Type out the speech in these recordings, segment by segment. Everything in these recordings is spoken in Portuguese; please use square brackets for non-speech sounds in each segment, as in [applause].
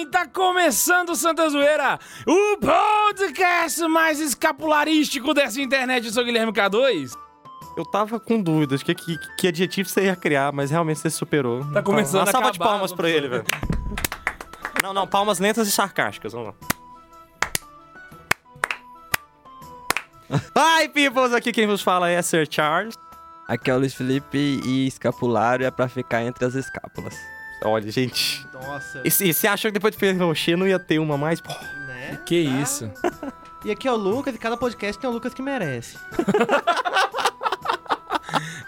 bem? Tá começando o Santa Zoeira, o podcast mais escapularístico dessa internet. Eu sou o Guilherme K2. Eu tava com dúvidas que, que, que adjetivo você ia criar, mas realmente você superou. Tá começando Uma a salva de acabar, palmas pra ele, velho. Não, não, palmas lentas e sarcásticas, vamos lá. [laughs] Hi, peoples! Aqui quem vos fala é Sir Charles. Aqui é o Luiz Felipe e escapulário é pra ficar entre as escápulas. Olha, gente. Nossa, E se- você achou que depois de Fenoxê não ia ter uma mais? Pô, né? Que isso? [laughs] E aqui é o Lucas, e cada podcast tem o Lucas que merece. [laughs]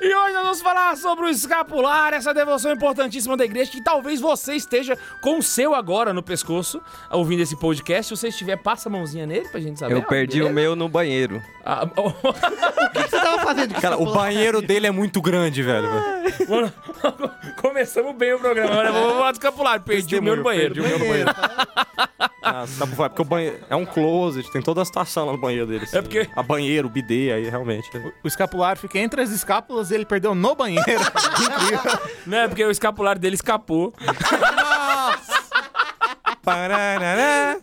E hoje nós vamos falar sobre o escapular, essa devoção importantíssima da igreja, que talvez você esteja com o seu agora no pescoço, ouvindo esse podcast. Se você estiver, passa a mãozinha nele pra gente saber. Eu perdi beleza? o meu no banheiro. Ah, oh, [laughs] O que, que você tava fazendo? cara, o banheiro dele é muito grande, velho. mano, [laughs] Começamos bem o programa, agora vamos falar do escapular. Perdi o meu no banheiro. Perdi o meu no banheiro. Ah, tá porque o banheiro é um closet, tem toda a situação lá no banheiro dele. assim. É porque- A banheiro, o bidê, aí realmente. O escapular fica entre as escápulas e ele perdeu no banheiro. [laughs] Não é porque o escapular dele escapou. Pararará.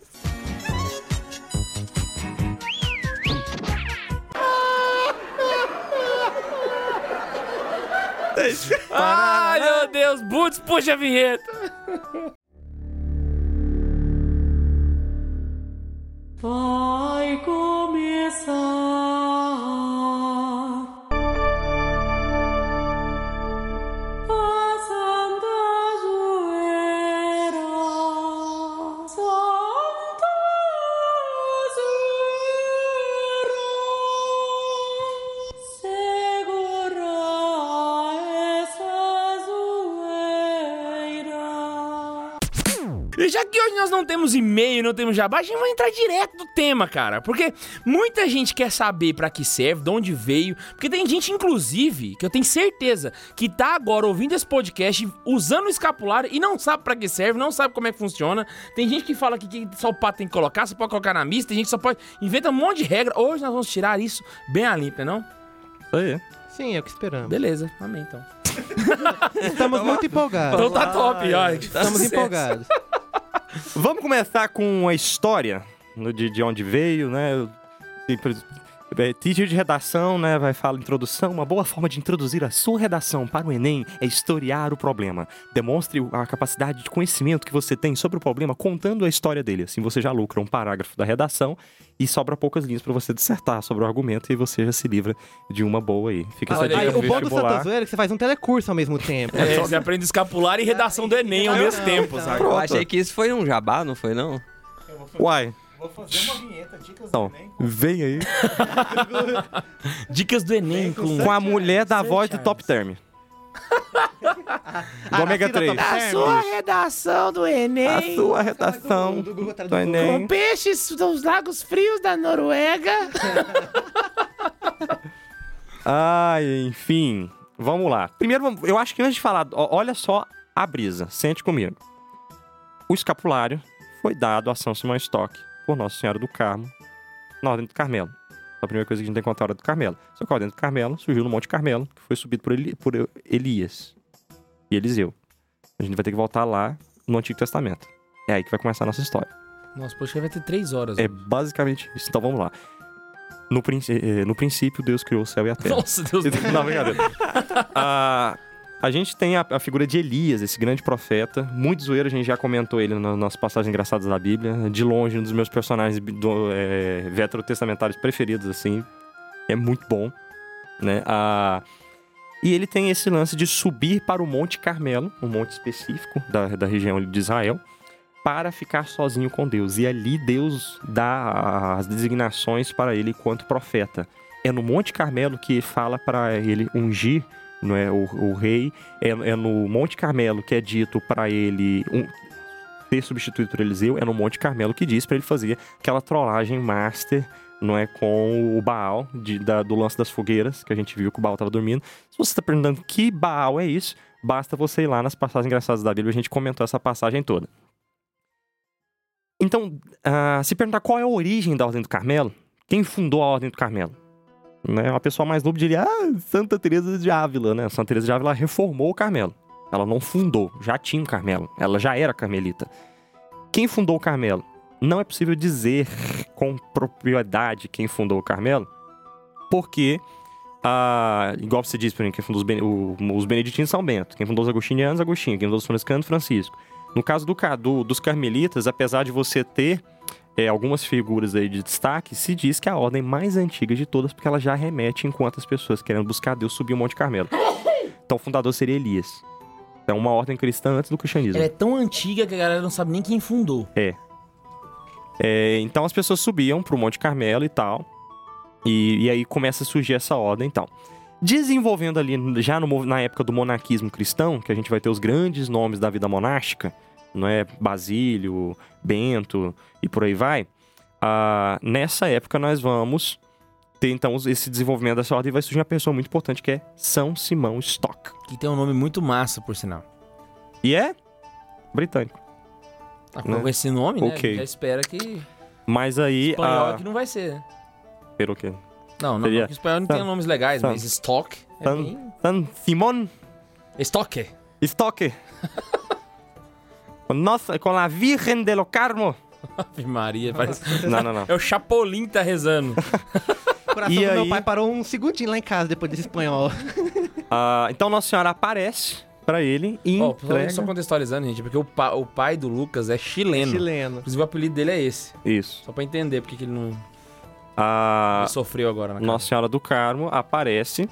Ai, meu Deus, Boots, puxa a vinheta. Vai começar já que hoje nós não temos e-mail, não temos jabá, a gente vai entrar direto no tema, cara. Porque muita gente quer saber pra que serve, de onde veio. Porque tem gente, inclusive, que eu tenho certeza, que tá agora ouvindo esse podcast, usando o escapulário e não sabe pra que serve, não sabe como é que funciona. Tem gente que fala que, que só o pato tem que colocar, só pode colocar na missa, tem gente que só pode. Inventa um monte de regra. Hoje nós vamos tirar isso bem a limpa, não? Isso aí. Sim, é o que esperamos. Beleza, amém então. [laughs] Estamos muito empolgados. Então tá top, ó. Estamos empolgados. Vamos começar com a história no- de, de onde veio, né? Sempre- é, Teacher de redação, né? Vai falar introdução. Uma boa forma de introduzir a sua redação para o Enem é historiar o problema. Demonstre a capacidade de conhecimento que você tem sobre o problema contando a história dele. Assim você já lucra um parágrafo da redação e sobra poucas linhas para você dissertar sobre o argumento e você já se livra de uma boa aí. Fica essa Olha dica Aí, o bom do. Santa Zoeira é que você faz um telecurso ao mesmo tempo. É, você aprende escapular e redação do Enem ao mesmo tempo, sabe? Eu achei que isso foi um jabá, não foi não? Uai, Vou fazer uma vinheta, dicas então, vem aí. [laughs] Dicas do Enem com... Com a mulher da voz do Top Term. Do Ômega 3. redação do Enem A sua redação do Google do Tradutor. Enem. peixes dos lagos frios da Noruega. [laughs] Ai, enfim. Vamos lá. Primeiro, eu acho que antes de falar, olha só a brisa. Sente comigo. O escapulário foi dado a São Simão Stock por Nossa Senhora do Carmo na Ordem do Carmelo. A primeira coisa que a gente contar é a Ordem do Carmelo. Só que a Ordem do Carmelo surgiu no Monte Carmelo, que foi subido por, Eli- por Elias e Eliseu. A gente vai ter que voltar lá no Antigo Testamento. É aí que vai começar a nossa história. Nossa, poxa, vai ter três horas. É basicamente isso. Então vamos lá. No, princ- eh, no princípio, Deus criou o céu e a terra. Nossa, Deus. [laughs] Não, brincadeira. [laughs] Ah, a gente tem a, a figura de Elias, esse grande profeta. Muito zoeiro, a gente já comentou ele nas nossas passagens engraçadas da Bíblia. De longe, um dos meus personagens do, é, veterotestamentários preferidos, assim. É muito bom, né? E ele tem esse lance de subir para o Monte Carmelo, um monte específico da, da região de Israel, para ficar sozinho com Deus. E ali Deus dá as designações para ele enquanto profeta. É no Monte Carmelo que fala para ele ungir não é, o, o rei. É, é no Monte Carmelo que é dito para ele um- ser substituído por Eliseu. É no Monte Carmelo que diz para ele fazer aquela trollagem master não é com o Baal de- da- do lance das fogueiras, que a gente viu que o Baal estava dormindo. Se você está perguntando que Baal é isso, basta você ir lá nas passagens engraçadas da Bíblia, a gente comentou essa passagem toda. Então, ah, se perguntar qual é a origem da Ordem do Carmelo, quem fundou a Ordem do Carmelo? Né, uma pessoa mais nobre diria, ah, Santa Teresa de Ávila, né? Santa Teresa de Ávila reformou o Carmelo. Ela não fundou, já tinha um Carmelo. Ela já era carmelita. Quem fundou o Carmelo? Não é possível dizer com propriedade quem fundou o Carmelo, porque, ah, igual você disse, por exemplo, quem fundou os, ben- o- os beneditinos são Bento, quem fundou os agostinianos, Agostinho, quem fundou os franciscanos, Francisco. No caso do, do- dos carmelitas, apesar de você ter é, algumas figuras aí de destaque, se diz que é a ordem mais antiga de todas, porque ela já remete enquanto as pessoas querendo buscar Deus subiam o Monte Carmelo. Então o fundador seria Elias. É uma ordem cristã antes do cristianismo. Ela é tão antiga que a galera não sabe nem quem fundou. É, então as pessoas subiam pro Monte Carmelo e tal. E, e aí começa a surgir essa ordem e tal. Desenvolvendo ali, já no na época do monarquismo cristão, que a gente vai ter os grandes nomes da vida monástica, não é? Basílio, Bento e por aí vai. Ah, nessa época nós vamos ter então esse desenvolvimento dessa ordem e vai surgir uma pessoa muito importante que é São Simão Stock. Que tem um nome muito massa, por sinal. E é britânico. Ah, Né? Com esse nome, né? Ok. Já espera que Mas aí. espanhol ah, aqui não vai ser, né? pelo quê? Não, não, Seria- não que espanhol não tem San- nomes legais, San- mas Stock é San, bem... San Simón Stock. Stock. Com, nossa, com a Virgen de lo Carmo. Ave Maria, parece... Não, não, não. É o Chapolin tá rezando. O coração E do meu aí? pai parou um segundinho lá em casa depois desse espanhol. [laughs] Ah, então Nossa Senhora aparece pra ele e Ó, entrega... só contextualizando, gente, porque o, pa- o pai do Lucas é chileno. Chileno. Inclusive o apelido dele é esse. Isso. Só pra entender porque que ele não A ele sofreu agora na Nossa Senhora do Carmo aparece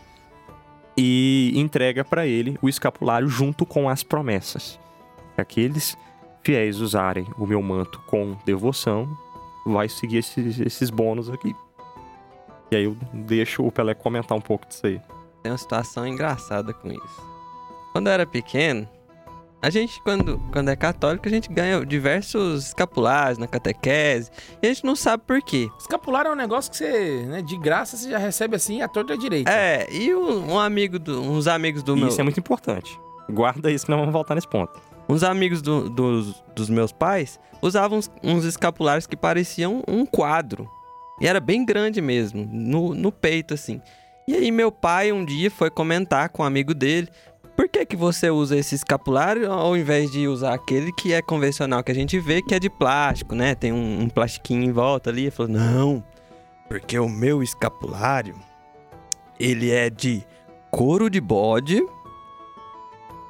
e entrega pra ele o escapulário junto com as promessas. Aqueles fiéis usarem o meu manto com devoção, vai seguir esses, esses bônus aqui. E aí eu deixo o Pelé comentar um pouco disso aí. Tem uma situação engraçada com isso. Quando eu era pequeno, a gente, quando, quando é católico, a gente ganha diversos escapulários na catequese. E a gente não sabe por quê. Escapulário é um negócio que você, né, de graça, você já recebe assim a torta direita. É, e um, um amigo do, uns amigos do E meu. isso é muito importante. Guarda isso que nós vamos voltar nesse ponto. Uns amigos do- dos, dos meus pais usavam uns, uns escapulários que pareciam um quadro. E era bem grande mesmo, no, no peito, assim. E aí meu pai um dia foi comentar com um amigo dele. Por que, que você usa esse escapulário ao invés de usar aquele que é convencional que a gente vê, que é de plástico, né? Tem um, um plastiquinho em volta ali. Ele falou, não, porque o meu escapulário, ele é de couro de bode.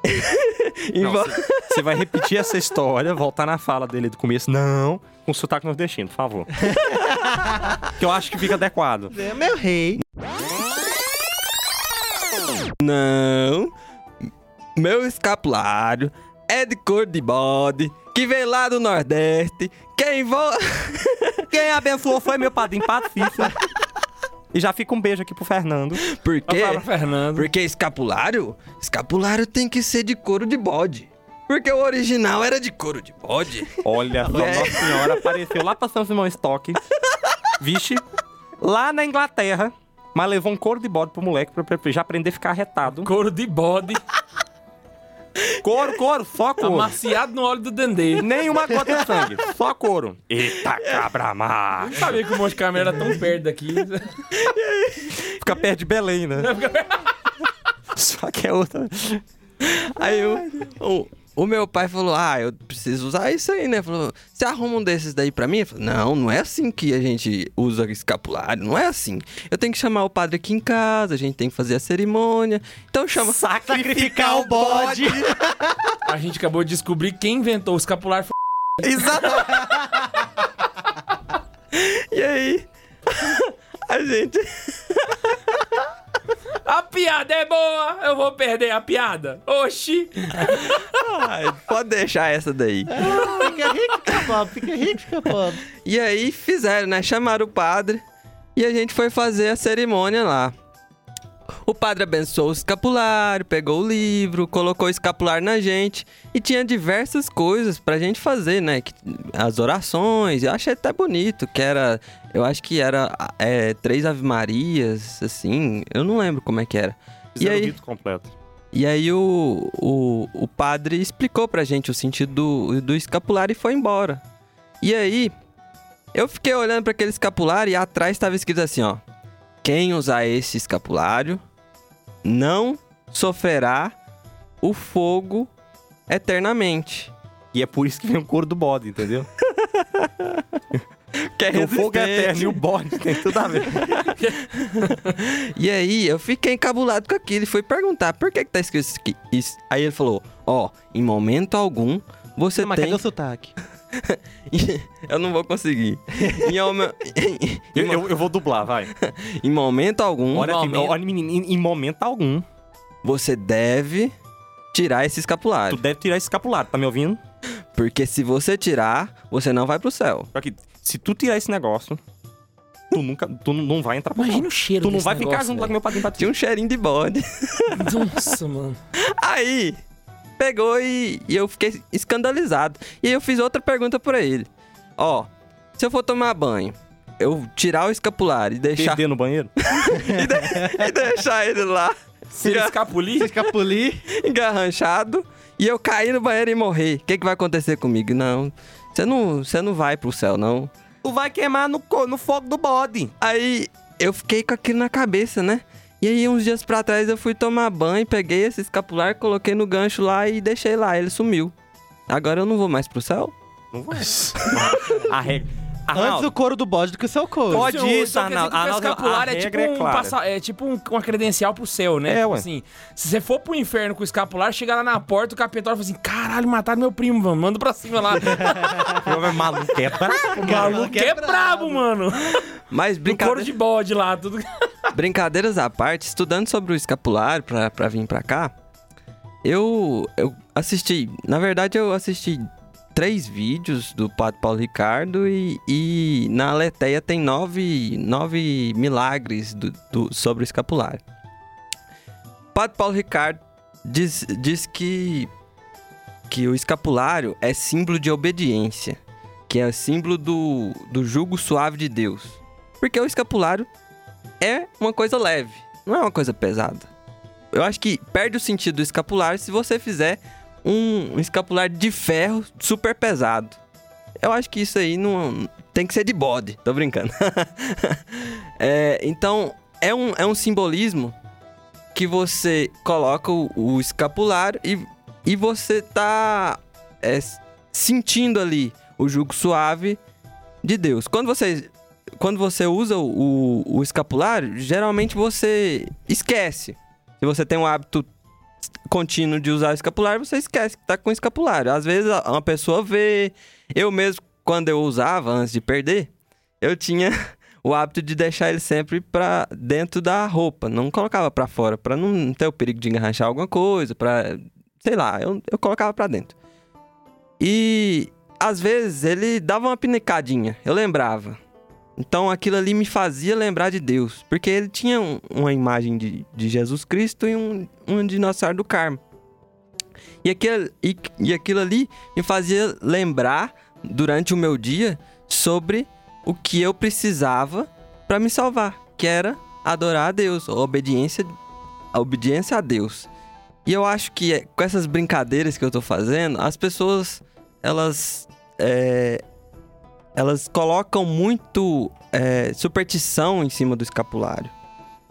[laughs] [laughs] Você vai repetir essa história, voltar na fala dele do começo. Não, com sotaque nordestino, por favor. [laughs] que eu acho que fica adequado. É meu rei. Não. Meu escapulário é de cor de bode, que veio lá do Nordeste. Quem vo... [laughs] Quem abençoou foi meu padrinho Patrícia. E já fica um beijo aqui pro Fernando. [laughs] Por quê? pra Fernando. Porque escapulário? Escapulário tem que ser de couro de bode. Porque o original era de couro de bode. Olha só, É. Nossa Senhora apareceu lá pra São Simão Stock. Vixe, lá na Inglaterra. Mas levou um couro de bode pro moleque pra, pra já aprender a ficar retado. Couro de bode, Couro, couro, só couro. amaciado no óleo do dendê. Nenhuma gota de sangue, só couro. Eita, cabra má. Não sabia que o Monte Carmelo era tão perto daqui. Fica perto de Belém, né? Só que é outra. Aí o, o, o meu pai falou: Ah, eu preciso usar isso aí, né? Falou: Você arruma um desses daí pra mim? Eu falei, não, não é assim que a gente usa escapulário, não é assim. Eu tenho que chamar o padre aqui em casa, a gente tem que fazer a cerimônia. Então chama. Sacrificar o bode. [laughs] A gente acabou de descobrir quem inventou o escapulário. Foi... [laughs] Exato. [laughs] E aí? A gente. A piada é boa! Eu vou perder a piada. Oxi! Ai, pode deixar essa daí. Fica rico, fica pobre. Fica rico, fica pobre. E aí fizeram, né? Chamaram o padre e a gente foi fazer a cerimônia lá. O padre abençoou o escapulário, pegou o livro, colocou o escapulário na gente e tinha diversas coisas pra gente fazer, né? As orações, eu achei até bonito, que era, eu acho que era é, três Ave Marias, assim, eu não lembro como é que era. E Fizeram o aí, rito completo. e aí o, o, o padre explicou pra gente o sentido do, do escapulário e foi embora. E aí, eu fiquei olhando pra aquele escapulário e atrás estava escrito assim, ó. Quem usar esse escapulário não sofrerá o fogo eternamente. E é por isso que vem o couro do bode, entendeu? [laughs] Que é o fogo é eterno e o bode tem tudo a ver. [laughs] E aí, eu fiquei encabulado com aquilo e fui perguntar por que, que tá escrito isso aqui. Isso. Aí ele falou: Ó, em momento algum você Mas tem. cadê o sotaque? [laughs] eu não vou conseguir. em, [laughs] em- Eu, em- eu- eu vou dublar, vai. [laughs] em momento algum, Olha aqui, momento- olha, menino, em, em momento algum, você deve tirar esse tu escapulário. deve tirar esse escapulário, tá me ouvindo? Porque se você tirar, você não vai pro céu. Só que se tu tirar esse negócio, tu nunca, tu não- vai entrar pro Imagina o cheiro Tu não desse vai ficar negócio, junto lá com meu padrinho pra Tinha um cheirinho de bode. Nossa, mano. Aí, pegou e, e eu fiquei escandalizado. E aí eu fiz outra pergunta pra ele. Ó, se eu for tomar banho, eu tirar o escapulário e deixar, Perder no banheiro? [laughs] e, de- e deixar ele lá Se ele escapulir, Escapulir. engarranchado e eu cair no banheiro e morrer, o que, que vai acontecer comigo? Não, você não, você não vai pro céu, não. Tu vai queimar no, no fogo do bode. Aí eu fiquei com aquilo na cabeça, né? E aí, uns dias pra trás, eu fui tomar banho, peguei esse escapular, coloquei no gancho lá e deixei lá. Ele sumiu. Agora eu não vou mais pro céu? Não vai. [laughs] a Antes Arnaldo, o couro do bode do que o seu couro. Pode isso, então quer dizer Arnaldo. que o Arnaldo, escapular a é tipo, é um passa- é tipo um- uma credencial pro céu, né? É, tipo ué. assim, se você for pro inferno com o escapular, chega lá na porta, o capitão fala assim, caralho, mataram meu primo, mano, manda pra cima lá. [laughs] é maluco, é brabo, [laughs] o maluco é brabo, mano. Mas brincadeira... couro de bode lá, tudo. [laughs] Brincadeiras à parte, estudando sobre o escapulário pra, pra vir pra cá, eu, eu assisti. Na verdade, eu assisti três vídeos do Padre Paulo Ricardo e, e na Aleteia tem nove, nove milagres do, do- sobre o escapulário. Padre Paulo Ricardo diz, diz que, que o escapulário é símbolo de obediência, que é símbolo do, do jugo suave de Deus. Porque o escapulário é uma coisa leve, não é uma coisa pesada. Eu acho que perde o sentido do escapulário se você fizer um, escapulário de ferro super pesado. Eu acho que isso aí não tem que ser de bode, tô brincando. [laughs] É, então, é um, é um simbolismo que você coloca o, o escapulário e, e você tá é, sentindo ali o jugo suave de Deus. Quando você quando você usa o, o escapulário, geralmente você esquece. Se você tem um hábito contínuo de usar o escapulário, você esquece que tá com o escapulário. Às vezes uma pessoa vê. Eu mesmo, quando eu usava antes de perder, eu tinha [laughs] o hábito de deixar ele sempre para dentro da roupa, não colocava para fora, para não ter o perigo de engarranchar alguma coisa, para sei lá, eu, eu colocava para dentro. E às vezes ele dava uma pinicadinha, eu lembrava. Então aquilo ali me fazia lembrar de Deus, porque ele tinha um- uma imagem de, de Jesus Cristo e um, um de Nossa Senhora do Carmo. E aquilo, e, e aquilo ali me fazia lembrar durante o meu dia sobre o que eu precisava para me salvar, que era adorar a Deus, a obediência, a obediência a Deus. E eu acho que é- com essas brincadeiras que eu tô fazendo, as pessoas elas é, elas colocam muito é, superstição em cima do escapulário.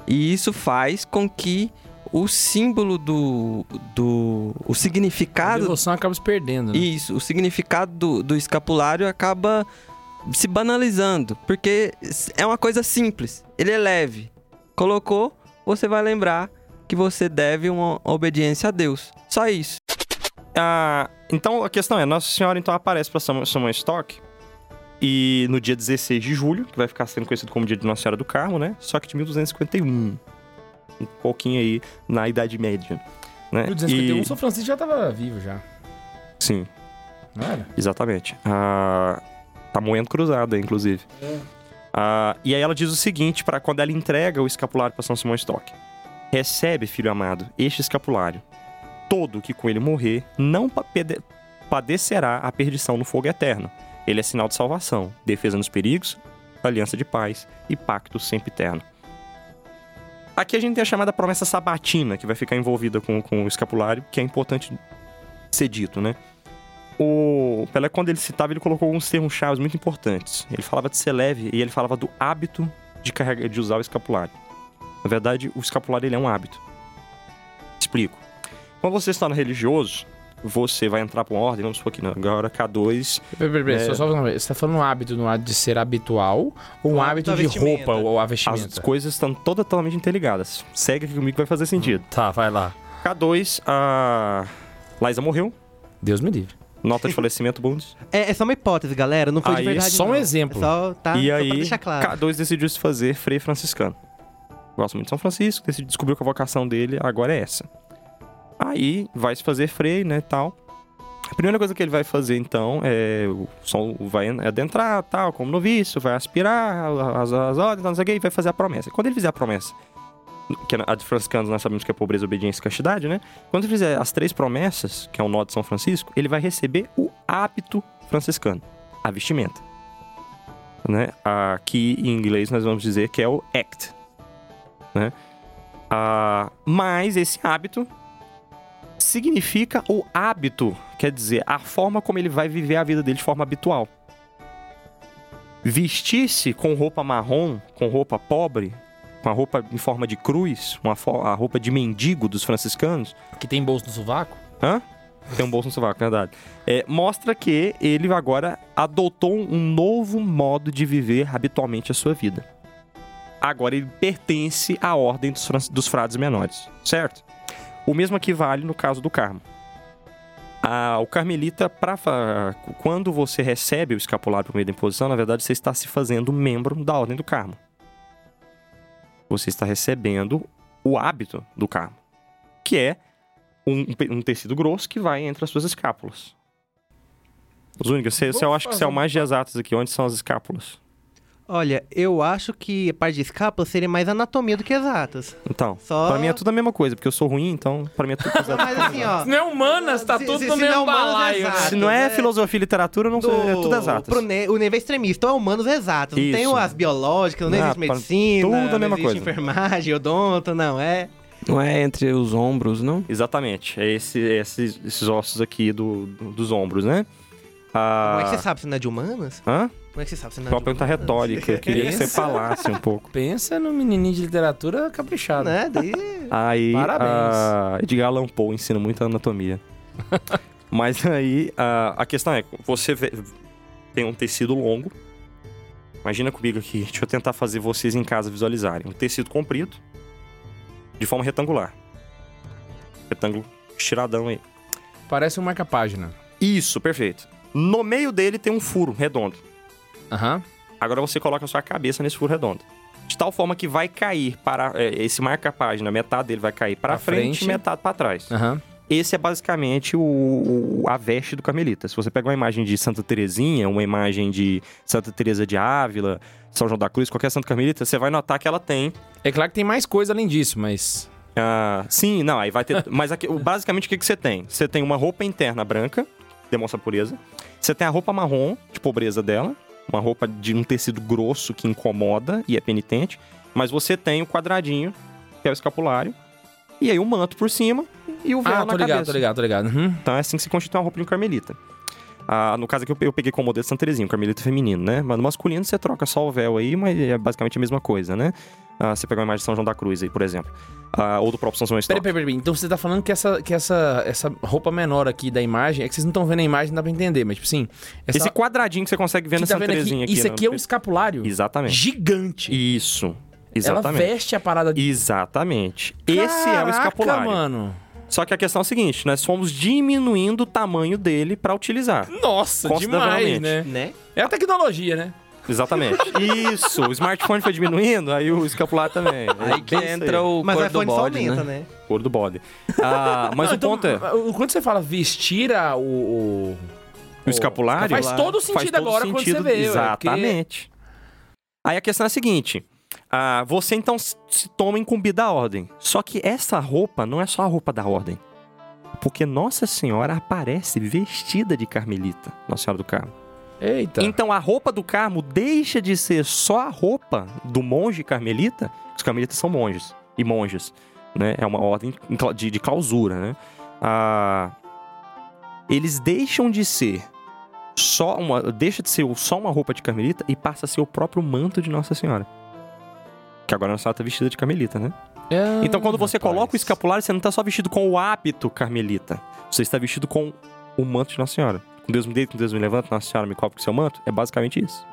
E isso faz com que o símbolo do. do o A significado. devoção acaba se perdendo, né? Isso, o significado do, do escapulário acaba se banalizando. Porque é uma coisa simples. Ele é leve. Colocou, você vai lembrar que você deve uma obediência a Deus. Só isso. Ah, então a questão é, Nossa Senhora então aparece para Samuel Stock e no dia 16 de julho, que vai ficar sendo conhecido como dia de Nossa Senhora do Carmo, né? Só que de 1251. Um pouquinho aí na Idade Média, né? 1251, E- São Francisco já tava vivo já. Sim, Não era? exatamente. Ah, tá moendo cruzada, inclusive. Ah, e aí ela diz o seguinte, para quando ela entrega o escapulário para São Simão Stock. Recebe, filho amado, este escapulário. Todo que com ele morrer não padecerá a perdição no fogo eterno. Ele é sinal de salvação, defesa nos perigos, aliança de paz e pacto sempre eterno. Aqui a gente tem a chamada promessa sabatina, que vai ficar envolvida com, com o escapulário, que é importante ser dito, né? O Pelé, quando ele citava, ele colocou alguns termos chaves muito importantes. Ele falava de ser leve e ele falava do hábito de carregar, de usar o escapulário. Na verdade, o escapulário ele é um hábito. Explico. Quando você se torna religioso, você vai entrar pra uma ordem, vamos supor que não, agora K2 Peraí, peraí, peraí, É. só, só uma vez. Você tá falando um hábito no hábito de ser habitual ou um hábito hábito de da vestimenta. roupa ou a as vestimenta? coisas estão todas totalmente interligadas. Segue aqui comigo que vai fazer sentido. Tá, vai lá. K2, a Liza morreu, Deus me livre. nota de falecimento Bundes. [laughs] É, é só uma hipótese, galera. Não foi Aí, de verdade. só um não. exemplo. É só, tá? e só aí, pra deixar claro. K2 decidiu se fazer freio franciscano. Gosta muito de São Francisco, decidiu, descobriu que a vocação dele agora é essa. Aí vai se fazer freio, né, tal. A primeira coisa que ele vai fazer, então, é o som vai adentrar, tal, como noviço, vai aspirar as, as ordens, não sei o que, e vai fazer a promessa. Quando ele fizer a promessa, que a de franciscanos nós sabemos que é pobreza, obediência e castidade, né? Quando ele fizer as três promessas, que é o nó de São Francisco, ele vai receber o hábito franciscano, a vestimenta. Né? Aqui em inglês nós vamos dizer que é o act. Né? Ah, mas esse hábito significa o hábito, quer dizer, a forma como ele vai viver a vida dele de forma habitual. Vestir-se com roupa marrom, com roupa pobre, com a roupa em forma de cruz, uma a roupa de mendigo dos franciscanos, Que tem bolso no sovaco? Hã? Tem um bolso no sovaco, verdade. É, mostra que ele agora adotou um novo modo de viver habitualmente a sua vida. Agora ele pertence à ordem dos, dos frades menores, certo? O mesmo aqui vale no caso do Carmo. Ah, o carmelita, pra, quando você recebe o escapulário por meio da imposição, na verdade você está se fazendo membro da ordem do Carmo. Você está recebendo o hábito do Carmo, que é um, um tecido grosso que vai entre as suas escápulas. Os únicos, você, você, eu acho que você é o mais de exatas aqui, onde são as escápulas. Olha, eu acho que a parte de escapa seria mais anatomia do que exatas. Então, Só- pra mim é tudo a mesma coisa, porque eu sou ruim, então pra mim é tudo exato. [laughs] Mas assim, ó. Se não é humanas, tá Se- tudo se- no se mesmo não é humanas, balaio. é né? exato. Se não é é- filosofia e literatura, não sei, é tudo exatas. Pro ne- o nível extremista, então é humanos exatos. Não tem Isso. as biológicas, não Ah, existe pra- medicina, tudo a não mesma existe coisa. enfermagem, odonto, não, é... Não é entre os ombros, não? Exatamente, é esse- esses, esses ossos aqui do, do- dos ombros, né? Ah, Como é que você sabe se não é de humanas? Hã? Como é que você sabe se não é uma pergunta retórica, eu queria que você falasse um pouco. Pensa no menininho de literatura caprichado. Né? Daí... Aí, Parabéns. a Edgar Allan Poe ensina muita anatomia. [laughs] Mas aí, a, a questão é, você vê- tem um tecido longo. Imagina comigo aqui, deixa eu tentar fazer vocês em casa visualizarem. Um tecido comprido, de forma retangular. Retângulo estiradão aí. Parece um marca-página. Isso, perfeito. No meio dele tem um furo redondo. Aham. Agora você coloca a sua cabeça nesse furo redondo. De tal forma que vai cair para é, esse marca-página, metade dele vai cair para Pra frente, frente. e metade para trás. Aham. Esse é basicamente o, o- a veste do carmelita. Se você pega uma imagem de Santa Terezinha, uma imagem de Santa Teresa de Ávila, São João da Cruz, qualquer santo carmelita, você vai notar que ela tem É claro que tem mais coisa além disso, mas. ah, sim, não, aí vai ter. mas aqui, basicamente o que, que você tem? Você tem uma roupa interna branca, demonstra pureza. Você tem a roupa marrom, de pobreza dela. Uma roupa de um tecido grosso que incomoda e é penitente. Mas você tem o quadradinho, que é o escapulário. E aí o manto por cima e o véu Ah, na tô ligado, cabeça. tô ligado, tô ligado. Uhum. Então é assim que se constitui uma roupa de um carmelita. Ah, no caso aqui eu pe- eu peguei como modelo Santa Terezinha, um carmelita feminino, né? Mas no masculino você troca só o véu aí, mas é basicamente a mesma coisa, né? Ah, você pegar uma imagem de São João da Cruz aí, por exemplo. Ah, ou do próprio São João Peraí, Histórico. peraí, peraí. Então você tá falando que essa, que essa, essa roupa menor aqui da imagem, é que vocês não estão vendo a imagem, não dá pra entender, mas tipo assim. Essa, Esse quadradinho que você consegue ver que na tá Santa Terezinha aqui. Isso aqui é um escapulário Exatamente. gigante. Isso. Ela Exatamente. veste a parada de. Exatamente. Esse é o Caraca, escapulário. mano. Só que a questão é a seguinte, nós fomos diminuindo o tamanho dele pra utilizar. Nossa, demais, né? Né? É a tecnologia, né? Exatamente. [laughs] Isso. O smartphone foi diminuindo, aí o escapulário também. Aí que entra o Mas o cor do iPhone só bode, aumenta, né? né? Cor do bode. Ah, mas Não, o então, ponto é, o- Quando você fala vestir a- o. o... o escapulário Faz todo faz sentido todo agora sentido, quando você vê. ué, porque- Exatamente. Aí a questão é a seguinte. Ah, você então se toma incumbida da ordem. Só que essa roupa não é só a roupa da ordem. Porque Nossa Senhora aparece vestida de carmelita, Nossa Senhora do Carmo. Eita. Então a roupa do Carmo deixa de ser só a roupa do monge carmelita. Os carmelitas são monges e monjas, né? É uma ordem de, de clausura, né? Ah, eles deixam de ser só uma, deixa de ser só uma roupa de carmelita e passa a ser o próprio manto de Nossa Senhora. Que agora Nossa Senhora tá vestida de carmelita, né? Ah, Então, quando você rapaz. coloca o escapulário, você não tá só vestido com o hábito carmelita. Você está vestido com o manto de Nossa Senhora. Com Deus me deita, com Deus me levanta, Nossa Senhora me cobre com seu manto. É basicamente isso.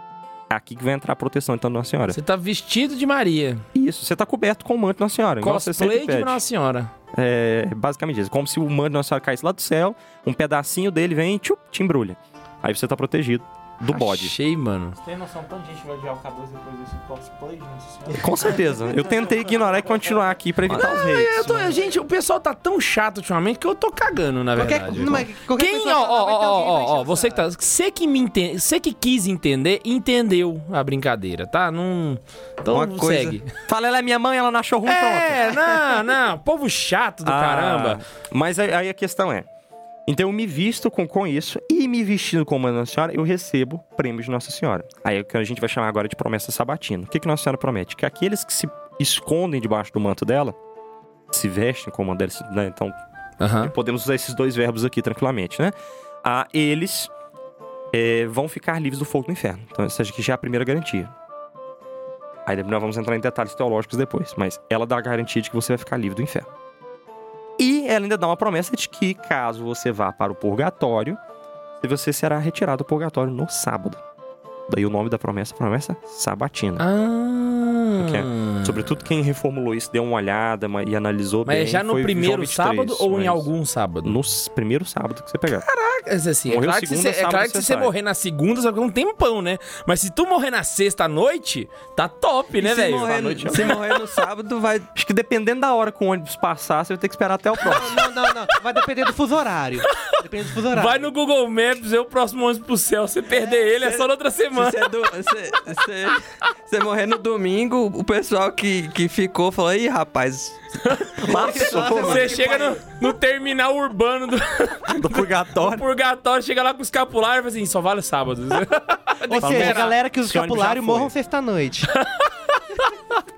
É aqui que vai entrar a proteção, então, de Nossa Senhora. Você tá vestido de Maria. Isso, você tá coberto com o manto de Nossa Senhora. Cosplay de. Nossa Senhora. É basicamente isso. Como se o manto de Nossa Senhora caísse lá do céu, um pedacinho dele vem e tchup, te embrulha. Aí você tá protegido do bode. Achei, mano. Tem noção tanta gente vai odiar o K2 depois desse cosplay, nossa senhora? Com certeza. Eu tentei ignorar e continuar aqui pra evitar os hates. Eu tô- gente, o pessoal tá tão chato ultimamente que eu tô cagando, na Qualquer, verdade. não, mas qualquer Quem, pessoa ó, ó, ó, ó, você que tá. Você que me entende, você que quis entender, entendeu a brincadeira, tá? Não. Então Uma coisa- segue. [laughs] Fala, ela é minha mãe, ela não achou ruim, pronto. É, não, não. Povo chato do Ah, caramba. Mas aí, aí a questão é. Então eu me visto com, com isso e me vestindo como Nossa Senhora, eu recebo prêmios de Nossa Senhora. Aí é o que a gente vai chamar agora de promessa sabatina. O que, que Nossa Senhora promete? Que aqueles que se escondem debaixo do manto dela, se vestem como uma delas, né? Então Aham. podemos usar esses dois verbos aqui tranquilamente, né? Ah, eles é, vão ficar livres do fogo do inferno. Então, essa aqui já é a primeira garantia. Aí nós vamos entrar em detalhes teológicos depois, mas ela dá a garantia de que você vai ficar livre do inferno. E ela ainda dá uma promessa de que, caso você vá para o purgatório, você será retirado do purgatório no sábado. Daí o nome da promessa, promessa sabatina. Ah. Ok. Sobretudo quem reformulou isso, deu uma olhada e analisou Mas bem. é já no primeiro 23, sábado ou em mas algum sábado? No primeiro sábado que você pegar. É assim, é Morreu claro que, se segunda, você, é sábado claro que você se você morrer na segunda, só que é um tempão, né? Mas se tu morrer na sexta à noite, tá top, né, se, velho? morrer, noite, se morrer no sábado, vai. [laughs] Acho que dependendo da hora que o ônibus passar, você vai ter que esperar até o próximo. Não, não, não. Vai depender do fuso horário. Depende do fuso horário. Vai no Google Maps, é o próximo ônibus pro céu. Se perder ele, é só na outra semana. Se você, do- se- se- você morrer no domingo, o pessoal que, que ficou falou: Ih, rapaz, [laughs] Você chega no, no terminal urbano do, [laughs] do purgatório. purgatório, chega lá com o escapulário e fala assim, só vale sábado. [laughs] Ou seja, esperar. galera que ônibus escapulário morram sexta-noite.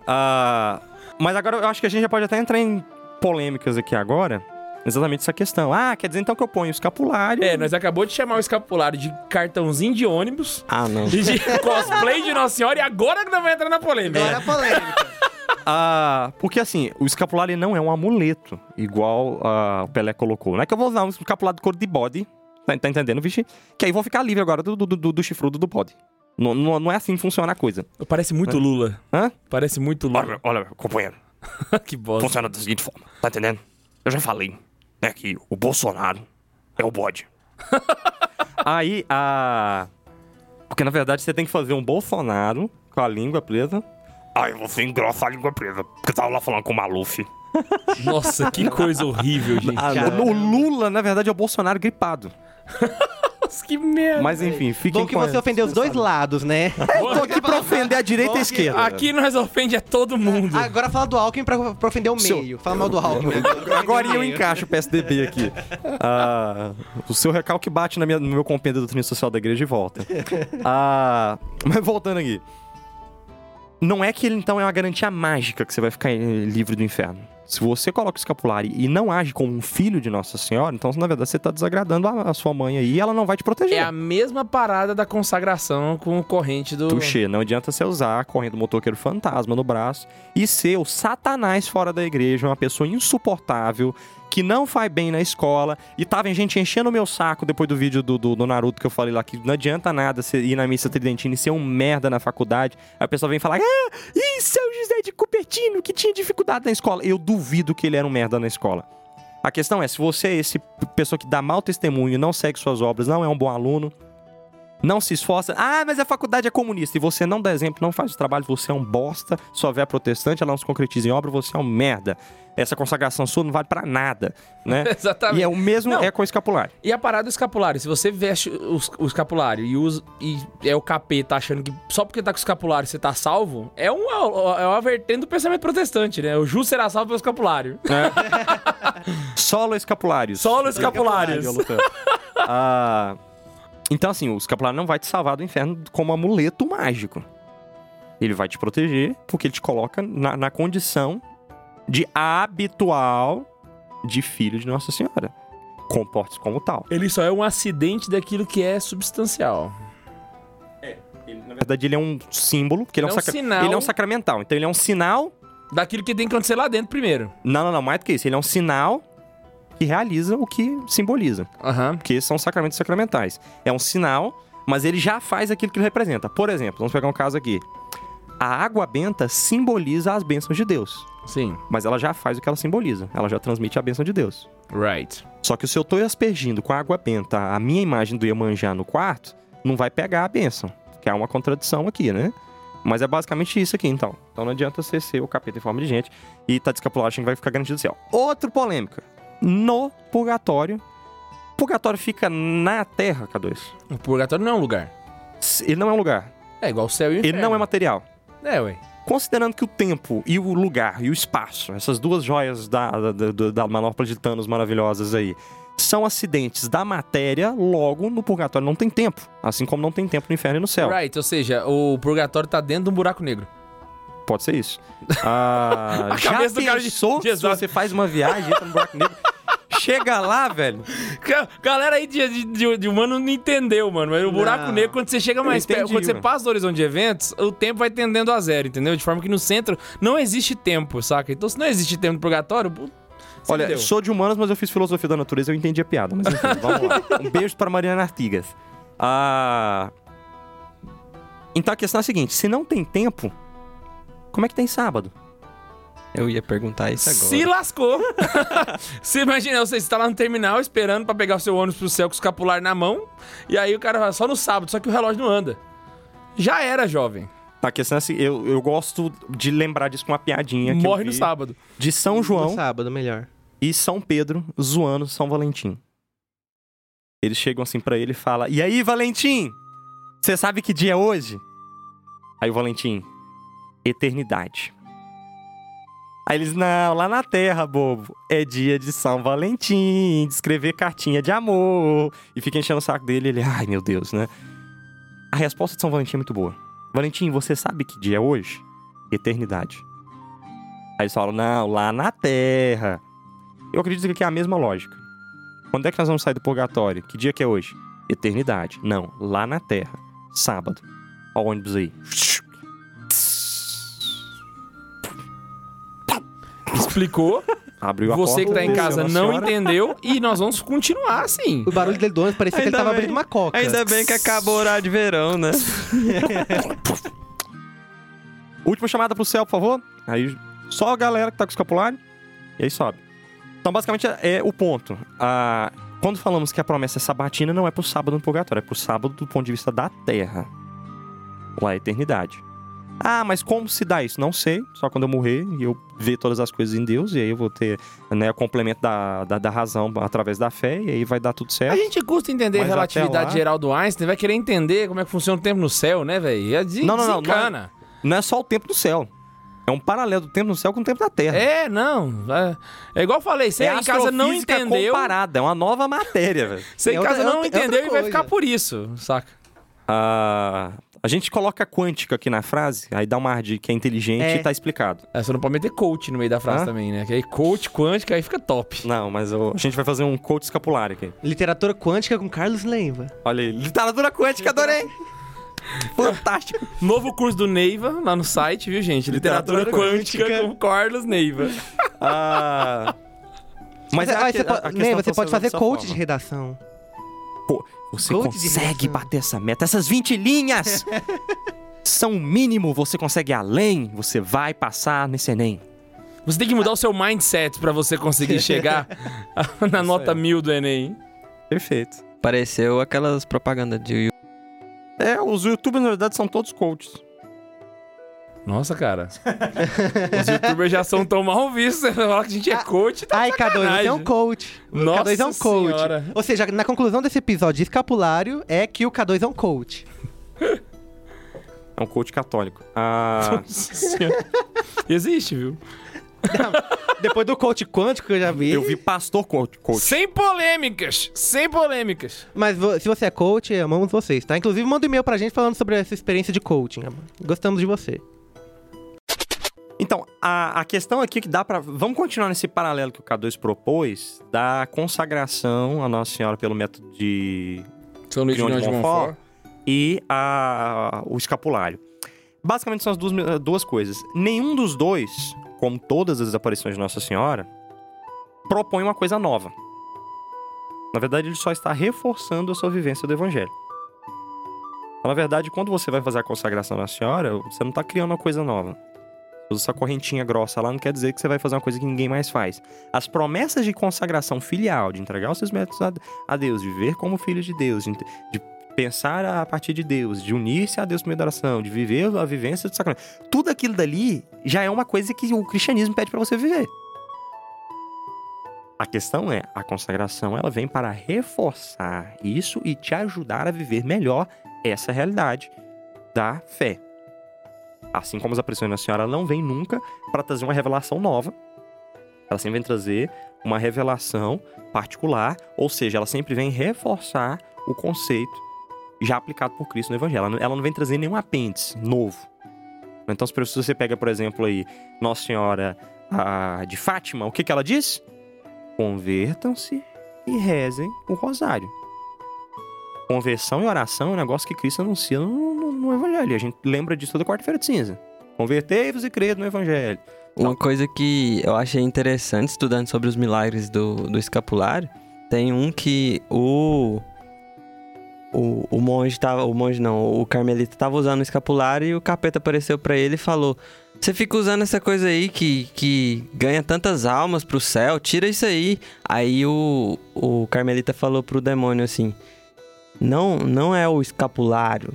Ah, mas agora eu acho que a gente já pode até entrar em polêmicas aqui agora. Exatamente essa questão. Ah, quer dizer então que eu ponho o escapulário. É, nós acabou de chamar o escapulário de cartãozinho de ônibus ah, não. e de [laughs] cosplay de Nossa Senhora e agora que nós vamos entrar na polêmica. Agora é polêmica. [laughs] Ah, porque assim, o escapulário não é um amuleto, igual ah, o Pelé colocou. Não é que eu vou usar um escapulário de couro de bode, tá, tá entendendo, vixe? Que aí vou ficar livre agora do, do, do, do chifrudo do bode. Não, não, não é assim que funciona a coisa. Parece muito Lula. Hã? Parece muito Lula. olha, companheiro. [laughs] que bosta. Funciona da seguinte forma, tá entendendo? Eu já falei, né, que o Bolsonaro é o bode. [laughs] Aí, a... Porque, na verdade, você tem que fazer um Bolsonaro com a língua presa. Aí você engrossa a língua presa, porque tava lá falando com o Maluf. [laughs] Nossa, que coisa horrível, [laughs] gente. O, o Lula, na verdade, é o Bolsonaro gripado. Nossa, que merda. Mas, enfim, fiquem Bom que com você essa- ofendeu os dois lados, né? [laughs] Eu tô aqui pra ofender a direita e a esquerda. Aqui nós ofende a todo mundo. Agora fala do Alckmin pra, pra ofender o Seu- meio. Fala mal do Alckmin. agora. [laughs] Agora eu encaixo o PSDB aqui. Ah, o seu recalque bate na minha- no meu compêndio da doutrina social da igreja e volta. Ah, mas voltando aqui. Não é que ele então é uma garantia mágica que você vai ficar eh, livre do inferno. Se você coloca o escapulário e não age como um filho de Nossa Senhora, então na verdade você tá desagradando a, a sua mãe aí e ela não vai te proteger. É a mesma parada da consagração com o corrente do. Tuxê, não adianta você usar a corrente do motoqueiro fantasma no braço e ser o satanás fora da igreja, uma pessoa insuportável, que não faz bem na escola. E tava gente enchendo o meu saco depois do vídeo do, do, do Naruto que eu falei lá, que não adianta nada você ir na missa tridentina e ser um merda na faculdade. Aí a pessoa vem falar, ah, e seu José de Cupertino, que tinha dificuldade na escola. Eu duvido que ele era um merda na escola. A questão é, se você é esse pessoa que dá mau testemunho, não segue suas obras, não é um bom aluno, não se esforça. Ah, mas a faculdade é comunista. E você não dá exemplo, não faz o trabalho, você é um bosta. Sua véia protestante, ela não se concretiza em obra, você é um merda. Essa consagração sua não vale pra nada, né? [laughs] Exatamente. E é o mesmo Não. é com o escapulário. E a parada do escapulário, se você veste o, o escapulário e, usa, e é o capeta achando que só porque tá com o escapulário você tá salvo, é uma, é uma vertente do pensamento protestante, né? O justo será salvo pelo escapulário. [laughs] Solo escapulários. Solo escapulários. [laughs] Ah, então, assim, o escapulário não vai te salvar do inferno como amuleto mágico. Ele vai te proteger porque ele te coloca na, na condição de habitual de filho de Nossa Senhora. Comporte-se como tal. Ele só é um acidente daquilo que é substancial. Ele, na verdade, ele é um símbolo, porque ele é um, É um sacra- sinal. ele é um sacramental. Então, ele é um sinal Daquilo que tem que acontecer lá dentro primeiro. Não, não, não, mais do que isso. Ele é um sinal que realiza o que simboliza. Aham. Porque são sacramentos sacramentais. É um sinal, mas ele já faz aquilo que ele representa. Por exemplo, vamos pegar um caso aqui. A água benta simboliza as bênçãos de Deus. Sim. Mas ela já faz o que ela simboliza. Ela já transmite a bênção de Deus. Right. Só que se eu tô aspergindo com água benta a minha imagem do Iemanjá no quarto, não vai pegar a bênção. Que é uma contradição aqui, né? Mas é basicamente isso aqui, então. Então não adianta você ser o capeta em forma de gente e tá descapulado achando que vai ficar garantido do céu. Outra polêmica. No purgatório. Purgatório fica na Terra, K2. O purgatório não é um lugar. Ele não é um lugar. É igual o céu e o Ele inferno. não é material. É, ué. Considerando que o tempo e o lugar e o espaço, essas duas joias da, da, da, da manopla de Thanos maravilhosas aí, são acidentes da matéria, logo no purgatório não tem tempo. Assim como não tem tempo no inferno e no céu. Right, ou seja, o purgatório tá dentro de um buraco negro. Pode ser isso. Ah, [laughs] A já cabeça do cara de- pensou se você faz uma viagem entra no buraco negro? Chega lá, velho. Ga- Galera aí de, de, de- de humano não entendeu, mano. Mas o buraco Não. negro, quando você chega mais entendi, perto, quando você mano. passa do horizonte de eventos, o tempo vai tendendo a zero, entendeu? De forma que no centro não existe tempo, saca? Então se não existe tempo no purgatório, se Olha, deu. sou de humanas, mas eu fiz filosofia da natureza, eu entendi a piada. Mas enfim, [laughs] vamos lá. Um beijo para Mariana Artigas. Ah... Então a questão é a seguinte: se não tem tempo, como é que tem sábado? Eu ia perguntar isso agora. Se lascou. [laughs] Você imagina, você está lá no terminal esperando pra pegar o seu ônibus pro céu com o escapular na mão, e aí o cara vai só no sábado, só que o relógio não anda. Já era, jovem. A questão é assim, eu, eu gosto de lembrar disso com uma piadinha que eu Morre no sábado. de São No João sábado, melhor. e São Pedro zoando São Valentim. Eles chegam assim pra ele e falam: E aí, Valentim? Você sabe que dia é hoje? Aí o Valentim: Eternidade. Aí eles: Não, lá na Terra, bobo. É dia de São Valentim, de escrever cartinha de amor. E fica enchendo o saco dele. Ele: Ai, meu Deus, né? A resposta de São Valentim é muito boa. Valentim, você sabe que dia é hoje? Eternidade. Aí eles falam: Não, lá na Terra. Eu acredito que é a mesma lógica. Quando é que nós vamos sair do purgatório? Que dia que é hoje? Eternidade. Não, lá na Terra. Sábado. Ó o ônibus aí. Explicou. Abriu a Você que porta, tá em casa não senhora. entendeu e nós vamos continuar assim. O barulho dele do ônibus parecia que ele Ainda tava bem. abrindo uma coca. Ainda bem que acabou o horário de verão, né? [laughs] Última chamada pro céu, por favor. Aí só a galera que tá com o escapulário. E aí sobe. Então, basicamente, é o ponto. Ah, quando falamos que a promessa é sabatina, não é pro sábado no purgatório, é pro sábado do ponto de vista da Terra. Lá é a eternidade. Ah, mas como se dá isso? Não sei. Só quando eu morrer e eu ver todas as coisas em Deus, e aí eu vou ter né, o complemento da, da, da razão através da fé, e aí vai dar tudo A certo. gente custa entender a Mas até relatividade lá- geral do Einstein, vai querer entender como é que funciona o tempo no céu, né, velho? Não, não, não, Desencana. Não é só o tempo do céu. É um paralelo do tempo no céu com o tempo da Terra. É, não. É, é igual eu falei, você é em casa não entendeu. comparada, é uma nova matéria, velho. Você em É outra- casa é não outra- é entendeu e vai ficar por isso, saca? Ah, a gente coloca quântica aqui na frase, aí dá um ar de que é inteligente É. e tá explicado. É, você não pode meter coach no meio da frase Hã? também, né? Que aí coach quântica aí fica top. Não, mas eu- a gente vai fazer um coach escapulário aqui. Literatura quântica com Carlos Leiva. Olha aí, literatura quântica, adorei! Fantástico! Novo curso do Neiva lá no site, viu, gente? Literatura, Literatura quântica, quântica. com Carlos Neiva. Ah, mas Mas, é a aí que- você a- pode, a tá você pode fazer coach forma. de redação. Você de consegue bater essa meta. Essas 20 linhas [laughs] são o mínimo. Você consegue além. Você vai passar nesse Enem. Você tem que mudar o seu mindset pra você conseguir [laughs] chegar [laughs] na nota mil do Enem. Perfeito. Pareceu aquelas propagandas de É, os youtubers, na verdade, são todos coaches. Nossa, cara. Os youtubers já são tão mal vistos. Você fala que a gente é coach, tá Ai, K2, você é um coach. O Nossa K2 é um coach. Senhora. Ou seja, na conclusão desse episódio escapulário é que o K2 é um coach. É um coach católico. Ah, Nossa Senhora. Existe, viu? Depois do coach quântico que eu já vi. eu vi pastor coach. coach. Sem polêmicas. Sem polêmicas. Mas vo- se você é coach, amamos vocês, tá? Inclusive, manda um e-mail pra gente falando sobre essa experiência de coaching. Gostamos de você. Então, a, a questão aqui que dá pra. Vamos continuar nesse paralelo que o K2 propôs da consagração à Nossa Senhora pelo método de São Luís de de Montfort Montfort. e a, o escapulário. Basicamente são as duas, duas coisas. Nenhum dos dois como todas as aparições de Nossa Senhora, propõe uma coisa nova. Na verdade, ele só está reforçando a sua vivência do Evangelho. Então, na verdade, quando você vai fazer a consagração da Senhora, você não está criando uma coisa nova. Usa essa correntinha grossa lá, não quer dizer que você vai fazer uma coisa que ninguém mais faz. As promessas de consagração filial, de entregar os seus métodos a, a Deus, de viver como filho de Deus, de, de pensar a partir de Deus, de unir-se a Deus por meio da oração, de viver a vivência do sacramento. Tudo aquilo dali já é uma coisa que o cristianismo pede para você viver. A questão é, a consagração ela vem para reforçar isso e te ajudar a viver melhor essa realidade da fé. Assim como as aparições da Senhora ela não vem nunca para trazer uma revelação nova. Ela sempre vem trazer uma revelação particular, ou seja, ela sempre vem reforçar o conceito já aplicado por Cristo no Evangelho. Ela não, vem trazer nenhum apêndice novo. Então, se você pega, por exemplo, aí Nossa Senhora ah, de Fátima, o que, que ela diz? Convertam-se e rezem o rosário. Conversão e oração é um negócio que Cristo anuncia no, no, Evangelho. A gente lembra disso toda quarta-feira de cinza. Convertei-vos e credo no Evangelho. Uma coisa que eu achei interessante estudando sobre os milagres do, do escapulário, tem um que o o, o monge tava, o monge não, o carmelita tava usando o escapulário e o capeta apareceu para ele e falou: "Você fica usando essa coisa aí que, que ganha tantas almas pro céu, tira isso aí". Aí o, o carmelita falou pro demônio assim: "Não, não é o escapulário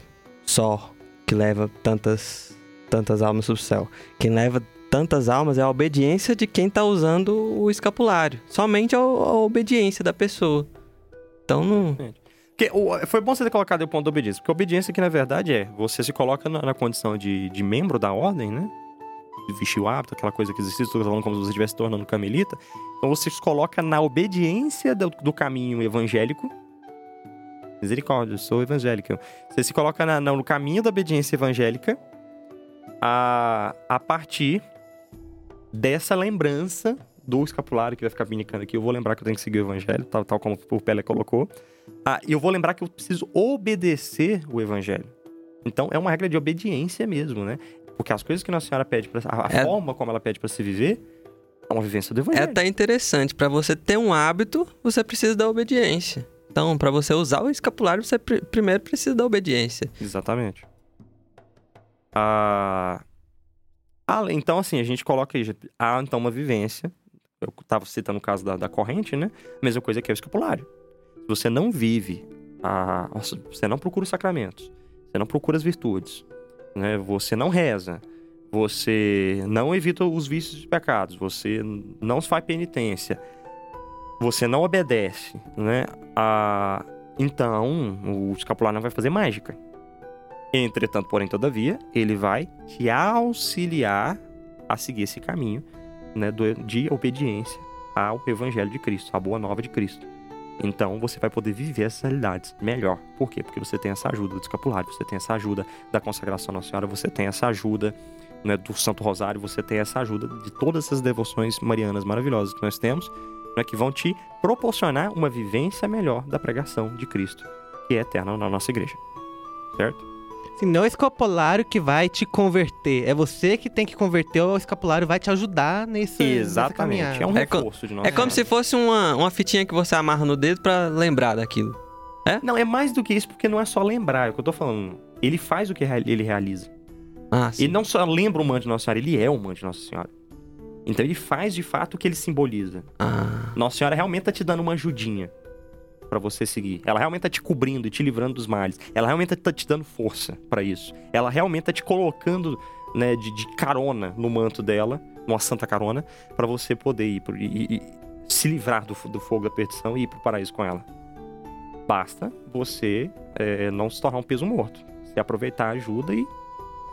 só que leva tantas tantas almas pro céu. Quem leva tantas almas é a obediência de quem tá usando o escapulário. Somente a, a obediência da pessoa. Então não. Porque o- foi bom você ter colocado o ponto da obediência, porque obediência que na verdade é, você se coloca na, na condição de, de membro da ordem, né? Vestir o hábito, aquela coisa que existe, estou falando como se você estivesse se tornando carmelita. Então você se coloca na obediência do, do caminho evangélico. Misericórdia, eu sou evangélico. Você se coloca na- no caminho da obediência evangélica a, a partir dessa lembrança do escapulário que vai ficar binicando aqui. Eu vou lembrar que eu tenho que seguir o evangelho, tal, tal como o Pele colocou. Ah, eu vou lembrar que eu preciso obedecer o evangelho. Então é uma regra de obediência mesmo, né? Porque as coisas que Nossa Senhora pede, pra, a, a É. forma como ela pede para se viver, é uma vivência do É evangelho. até interessante. Pra você ter um hábito, você precisa da obediência. Então, pra você usar o escapulário, você pri- primeiro precisa da obediência. Exatamente. Ah, ah, então, assim, a gente coloca aí, há então uma vivência. Eu estava citando o caso da, da corrente, né? Mesma coisa que é o escapulário. Se você não vive, a, você não procura os sacramentos, você não procura as virtudes, né? Você não reza, você não evita os vícios e pecados, você não faz penitência, você não obedece, né? Ah, então, o escapulário não vai fazer mágica. Entretanto, porém, todavia, ele vai te auxiliar a seguir esse caminho né, de obediência ao Evangelho de Cristo, à boa nova de Cristo. Então, você vai poder viver essas realidades melhor. Por quê? Porque você tem essa ajuda do escapulário, você tem essa ajuda da consagração Nossa Senhora, você tem essa ajuda né, do Santo Rosário, você tem essa ajuda de todas essas devoções marianas maravilhosas que nós temos, né, que vão te proporcionar uma vivência melhor da pregação de Cristo, que é eterna na nossa igreja. Certo? Assim, não é o escapulário que vai te converter. É você que tem que converter, ou o escapulário vai te ajudar nesse, Exatamente. É um É reforço de Nossa É como se fosse uma, uma fitinha que você amarra no dedo pra lembrar daquilo. Não, é mais do que isso, porque não é só lembrar, é o que eu tô falando. Ele faz o que ele realiza. Ah, sim. Ele não só lembra o manto de Nossa Senhora, ele é o manto de Nossa Senhora. Então ele faz de fato o que ele simboliza. Ah, Nossa Senhora realmente tá te dando uma ajudinha pra você seguir. Ela realmente tá te cobrindo e te livrando dos males. Ela realmente tá te dando força pra isso. Ela realmente tá te colocando, né, de, de carona no manto dela, numa santa carona, pra você poder ir pro- e, e- se livrar do, do fogo da perdição e ir pro paraíso com ela. Basta você é, não se tornar um peso morto. Se aproveitar a ajuda e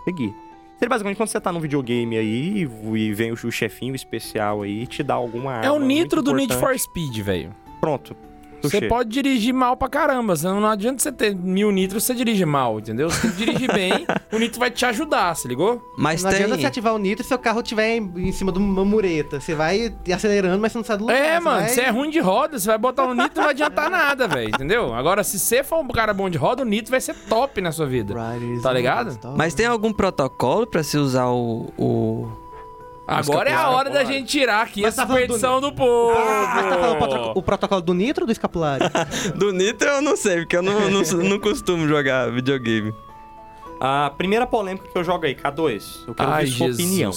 seguir. Seria basicamente quando você tá num videogame aí e- vem o, chefinho especial aí e te dá alguma É o nitro do Need importante. for Speed, velho. Pronto. Você pode dirigir mal pra caramba. Não, adianta você ter mil nitros você dirige mal, entendeu? Você tem que dirigir bem, [laughs] o nitro vai te ajudar, se ligou? mas Não tem. adianta você ativar o nitro se seu carro estiver em, em cima de uma mureta. Você vai acelerando, mas você não sai do lugar. É, você mano, vai- você é ruim de roda, você vai botar o nitro não vai adiantar [laughs] nada, velho, entendeu? Agora, se você for um cara bom de roda, o nitro vai ser top na sua vida. Riders Tá ligado? Mas tem algum protocolo pra se usar o, o, Agora é a hora da gente tirar aqui Mas essa tá falando do- do povo. Ah, você tá falando o protoco- o protocolo do nitro ou do escapulário? [laughs] Do Nitro eu não sei, porque eu não, não, não costumo jogar videogame. A primeira polêmica que eu jogo aí, K2. Eu quero Ai, ver sua Jesus. opinião.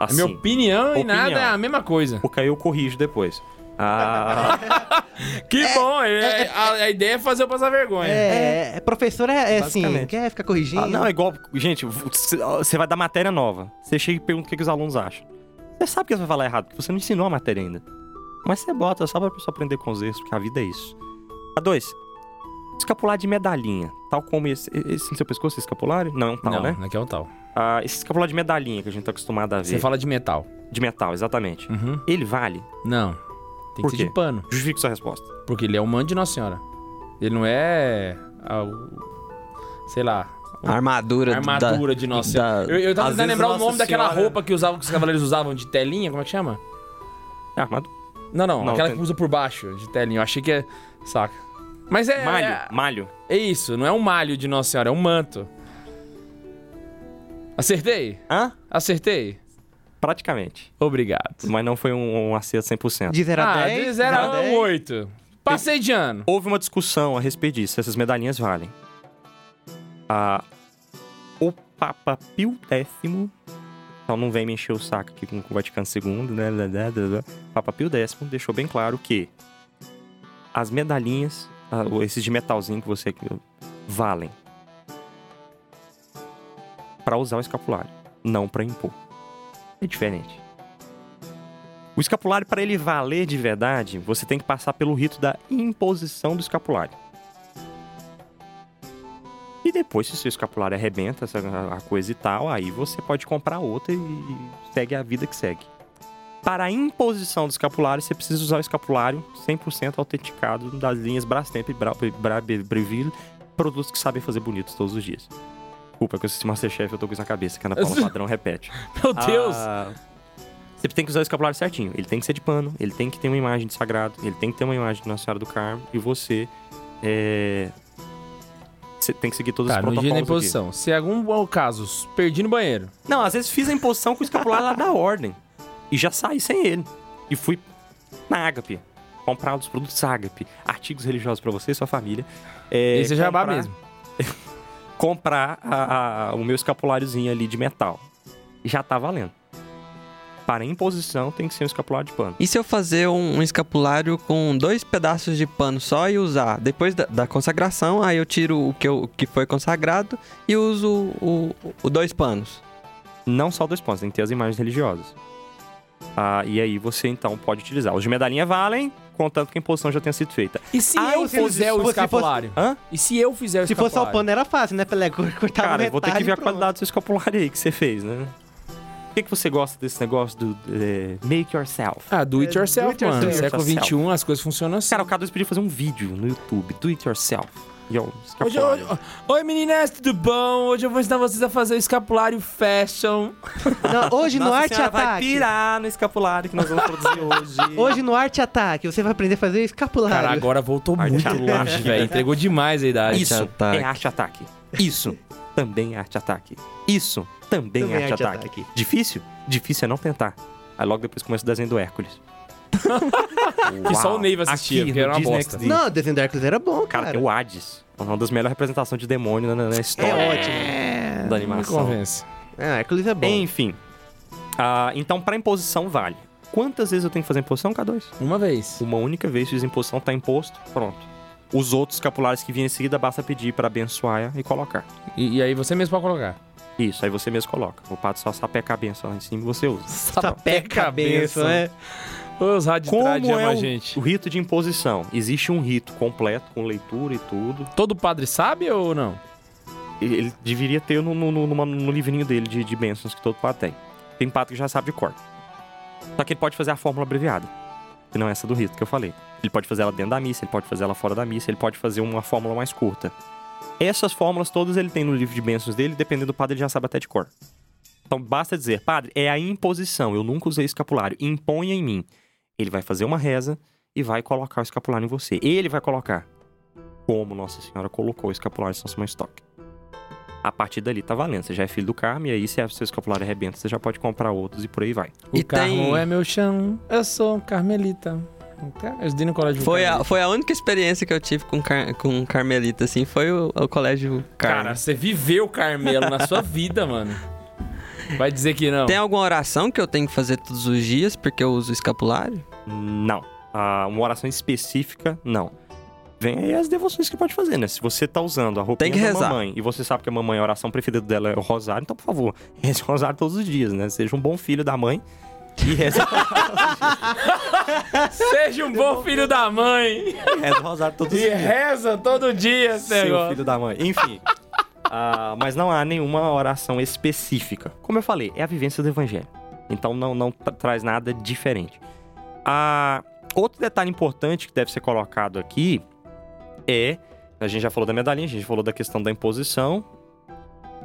A Assim, minha opinião, e Opinião. nada é a mesma coisa. porque aí eu corrijo depois. Ah, [laughs] Que bom, é- a, a ideia é fazer eu passar vergonha. É, é, professor é, é assim, quer ficar corrigindo? ah, não, é igual. Gente, você vai dar matéria nova. Você chega e pergunta o que, que os alunos acham. Você sabe que você vai falar errado, porque você não ensinou a matéria ainda. Mas você bota só pra pessoa aprender com os erros, porque a vida é isso. A2. Escapular de medalhinha. Tal como esse. Esse no seu pescoço, esse escapulário? Não, é um tal, não, né? aqui é um tal. Ah, esse escapular de medalhinha que a gente tá acostumado a ver. Você fala de metal. De metal, exatamente. Uhum. Ele vale? Não. Tem Por que ser quê? de pano. Justifique sua resposta. Porque ele é o manto de Nossa Senhora. Ele não é. a- o- sei lá. A armadura, A armadura de Nossa Senhora. da- Eu, eu tava Às tentando vezes lembrar o Nossa nome daquela Senhora- roupa que, usava, que os cavaleiros usavam de telinha. Como é que chama? É armado. Não, não. Não, aquela tem- que usa por baixo de telinha. Eu achei que é. Saca. Mas é. Malho, É, malho. é isso. Não é um malho de Nossa Senhora, é um manto. Acertei? Hã? Acertei? Praticamente. Obrigado. Mas não foi um, um acerto 100%. De 0 a Ah, 10? de 0 a 10? 8. Passei de ano. Houve uma discussão a respeito disso, se essas medalhinhas valem. Ah, o Papa Pio X, então não vem me encher o saco aqui com o Vaticano II, né? Papa Pio X deixou bem claro que as medalhinhas, ah, ou esses de metalzinho que você valem para usar o escapulário, não para impor. É diferente. O escapulário, para ele valer de verdade, você tem que passar pelo rito da imposição do escapulário. E depois, se o seu escapulário arrebenta, a coisa e tal, aí você pode comprar outra e segue a vida que segue. Para a imposição do escapulário, você precisa usar o escapulário 100% autenticado das linhas Brastemp e Bra Breville, produtos que sabem fazer bonitos todos os dias. Desculpa, que eu assisti Masterchef eu tô com isso na cabeça, que a Ana Paula [laughs] Padrão repete. Meu Deus. Ah, você tem que usar o escapulário certinho. Ele tem que ser de pano, ele tem que ter uma imagem de sagrado, ele tem que ter uma imagem de Nossa Senhora do Carmo, e você é, Você tem que seguir todos Tá, os protocolos. da aqui. imposição. Se algum caso perdi no banheiro. Não, às vezes fiz a imposição com o escapulário lá da ordem. E já saí sem ele. E fui na Ágape. Comprar os produtos Ágape. Artigos religiosos pra você e sua família. É, Esse é jabá comprar- mesmo. [laughs] Comprar a- a- o meu escapuláriozinho ali de metal. Já tá valendo. Para imposição tem que ser um escapulário de pano. E se eu fazer um, um escapulário com dois pedaços de pano só e usar? Depois da, da consagração, aí eu tiro o que, eu, o que foi consagrado e uso o, o, dois panos. Não só dois pontos, tem que ter as imagens religiosas. Ah, e aí você então pode utilizar. Os de medalhinha valem, contanto que a imposição já tenha sido feita. E se Ah, eu se fosse- fizer se o fosse- escapulário? Hã? E se eu fizer o Se fosse só o escapulário? pano era fácil, né, Pelé? [laughs] Cortar Cara, eu vou ter que ver a qualidade do seu escapulário aí que você fez, né? Por que, que você gosta desse negócio do é, make yourself? Ah, do it É, yourself, do it mano. yourself. Século XXI, as coisas funcionam assim. Cara, o K2 podia fazer um vídeo no YouTube, do it yourself. Ó, Hoje, hoje- oi meninas, tudo bom? Hoje eu vou ensinar vocês a fazer o escapulário fashion. Não, hoje no Nossa Arte Senhora vai Ataque. pirar no escapulário que nós vamos produzir hoje. [laughs] Hoje no Arte Ataque, você vai aprender a fazer escapulário. Cara, agora voltou Arte muito ataque. longe, velho. Entregou demais a idade. Isso ataque. é arte ataque. Isso também é arte ataque. Isso também, Também é arte, arte ataque. ataque. Difícil? Difícil é não tentar. Aí logo depois começa o desenho do Hércules. [laughs] Que só o Neiva assistia, Aqui porque no era uma Disney bosta. XD. Não, o desenho Hércules era bom, Cara, cara. tem o Hades. Uma das melhores representações de demônio na, na história. É ótimo. É, Da não me animação. convence. É, Hércules é bom. Enfim. Ah, então, pra imposição vale. Quantas vezes eu tenho que fazer imposição? K2. Uma vez. Uma única vez, fiz imposição, tá imposto, pronto. Os outros escapulários que vêm em seguida, basta pedir pra abençoar e colocar. E, e aí você mesmo pode colocar. Isso, aí você mesmo coloca. O padre só sapeca a benção lá em cima e você usa. Sapeca a benção, é. Os Como de é o, gente. o rito de imposição? Existe um rito completo, com leitura e tudo. Todo padre sabe ou não? Ele, deveria ter no, no, no, no livrinho dele de, de bênçãos que todo padre tem. Tem padre que já sabe de cor. Só que ele pode fazer a fórmula abreviada. Que não é essa do rito que eu falei. Ele pode fazer ela dentro da missa, ele pode fazer ela fora da missa, ele pode fazer uma fórmula mais curta. Essas fórmulas todas ele tem no livro de bênçãos dele, dependendo do padre, ele já sabe até de cor. Então basta dizer, padre, é a imposição, eu nunca usei escapulário, imponha em mim. Ele vai fazer uma reza e vai colocar o escapulário em você. Ele vai colocar como Nossa Senhora colocou o escapulário em São Simão Stock. a partir dali tá valendo. Você já é filho do Carmo, e aí se o seu escapulário arrebenta, você já pode comprar outros e por aí vai. O E Carmo tem- é meu chão, eu sou carmelita. Eu estudei no colégio Foi a, foi a única experiência que eu tive com, car com Carmelita, assim, foi o, o colégio Carmo. Cara, você viveu Carmelo na sua [laughs] vida, mano. Vai dizer que não. Tem alguma oração que eu tenho que fazer todos os dias porque eu uso escapulário? Não. Ah, uma oração específica, não. Vem aí as devoções que pode fazer, né? Se você tá usando a roupinha Tem que da rezar. mamãe e você sabe que a mamãe, a oração preferida dela é o rosário, então, por favor, [laughs] reze o rosário todos os dias, né? Seja um bom filho da mãe e reze, [laughs] Seja um bom filho da mãe. reze o rosário todos os E dias. reza todo dia esse Seu negócio. filho da mãe. Enfim. Ah, mas não há nenhuma oração específica. Como eu falei, é a vivência do evangelho. Então não, não tra- traz nada diferente. Ah, outro detalhe importante que deve ser colocado aqui é. A gente já falou da medalhinha, a gente falou da questão da imposição.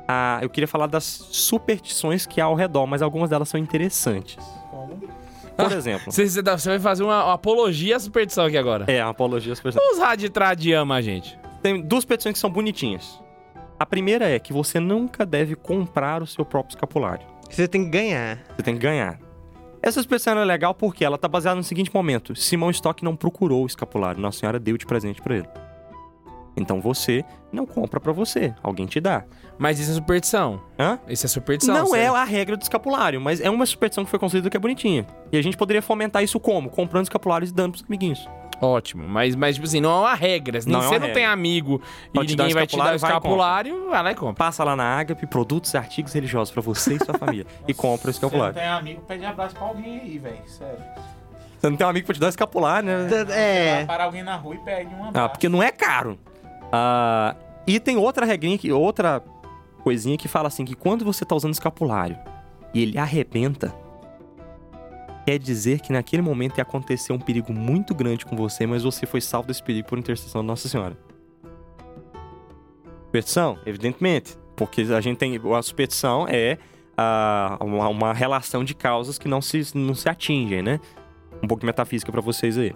Ah, eu queria falar das superstições que há ao redor, mas algumas delas são interessantes. Por exemplo. Você, você vai fazer uma, uma apologia à superstição aqui agora. É, a apologia às superstições. Os raditrad ama a gente. Tem duas petições que são bonitinhas. A primeira é que você nunca deve comprar o seu próprio escapulário. Você tem que ganhar. Você tem que ganhar. Essa expressão é legal porque ela tá baseada no seguinte momento. Simão Stock não procurou o escapulário, Nossa Senhora deu de presente pra ele. Então você não compra pra você, alguém te dá. Mas isso é superstição. Hã? Isso é superstição. não é sério. a regra do escapulário, mas é uma superstição que foi construída que é bonitinha. E a gente poderia fomentar isso como? Comprando escapulários e dando pros amiguinhos. Ótimo. Mas, mas, tipo assim, não é uma regra. Se Não é você não regra. tem amigo Pode e ninguém vai te dar o escapulário, vai e escapulário, lá e compra. Passa lá na Agape, produtos e artigos religiosos pra você e sua família. [laughs] e compra o Se você não escapulário. tem amigo, pede abraço pra alguém aí, velho. Sério. Você não tem um amigo pra te dar escapulário, né? É. Vai parar alguém na rua e pede um abraço. Ah, porque não é caro. Ah, e tem outra regrinha, que, outra coisinha que fala assim, que quando você tá usando escapulário e ele arrebenta, quer dizer que naquele momento ia acontecer um perigo muito grande com você, mas você foi salvo desse perigo por intercessão de Nossa Senhora. Superstição? Evidentemente. Porque a gente tem. A superstição é ah, uma, uma relação de causas que não se, não se atingem, né? Um pouco de metafísica pra vocês aí.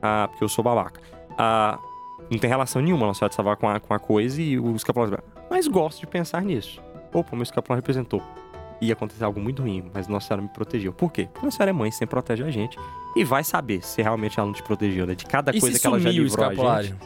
Ah, porque eu sou babaca. Ah, não tem relação nenhuma Nossa Senhora de Salvar com a, com a coisa e o escapulário. Mas gosto de pensar nisso. Opa, meu escapulário representou. Ia acontecer algo muito ruim, mas Nossa Senhora me protegeu. Por quê? Porque Nossa Senhora é mãe, sempre protege a gente. E vai saber se realmente ela não te protegeu, né? De cada E coisa que ela já livrou a gente.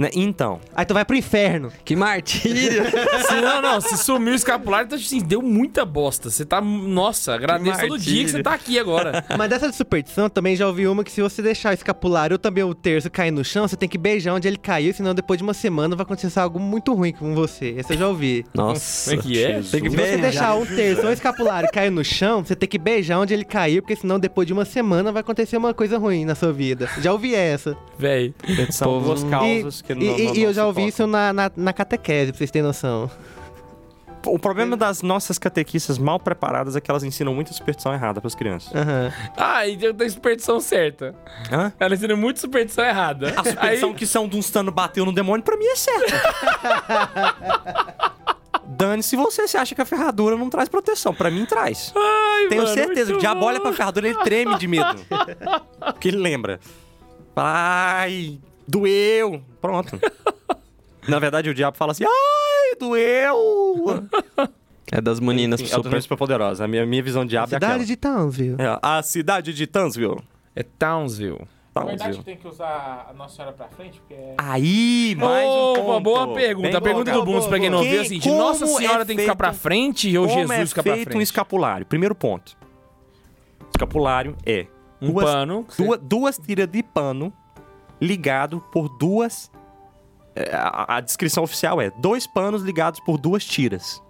Né? Então, Aí tu vai pro inferno. Que martírio! [laughs] Se, não, não, se sumiu o escapulário, então assim, deu muita bosta. Você tá. Nossa, agradeço todo dia que você tá aqui agora. [laughs] Mas dessa de superstição, eu também já ouvi uma que se você deixar o escapulário ou também o terço cair no chão, você tem que beijar onde ele caiu, senão depois de uma semana vai acontecer algo muito ruim com você. Essa eu já ouvi. Nossa. Como é que é? Tem que Se você deixar um terço ou escapulário cair no chão, você tem que beijar onde ele caiu, porque senão depois de uma semana vai acontecer uma coisa ruim na sua vida. Já ouvi essa. Véi. são duas causas e, que e- não, e- não- e não eu já ouvi isso na, na, na catequese, pra vocês terem noção. O problema das nossas catequistas mal preparadas é que elas ensinam muita superstição errada pras crianças. Aham. Ah, e eu tenho superstição certa. Hã? Ela ensina muito superstição errada. A superstição Aí, que São Dunstano bateu no demônio, pra mim é certa. [laughs] Dane, se você se acha que a ferradura não traz proteção, pra mim traz. Ai, Tenho mano, certeza que muito o diabo olha pra ferradura e ele treme de medo. [laughs] Porque ele lembra. Ai, doeu. Pronto. [laughs] Na verdade, o diabo fala assim, ai, doeu. É das meninas Enfim, é super. super poderosa. A minha, minha visão de diabo é aquela. Cidade de Townsville. É, a cidade de Townsville. É Townsville. Na verdade, Townsville. tem que usar a Nossa Senhora pra frente, porque é... Aí, mais um Opa, ponto. boa pergunta. Bem a pergunta colocado. do Bruno, pra quem não ouviu, é assim: de Nossa Senhora é tem que ficar pra frente ou Jesus é fica pra feito frente? um escapulário? Primeiro ponto. Escapulário é Um duas, pano. duas, duas tiras de pano ligado por duas... é, A, a descrição oficial é dois panos ligados por duas tiras.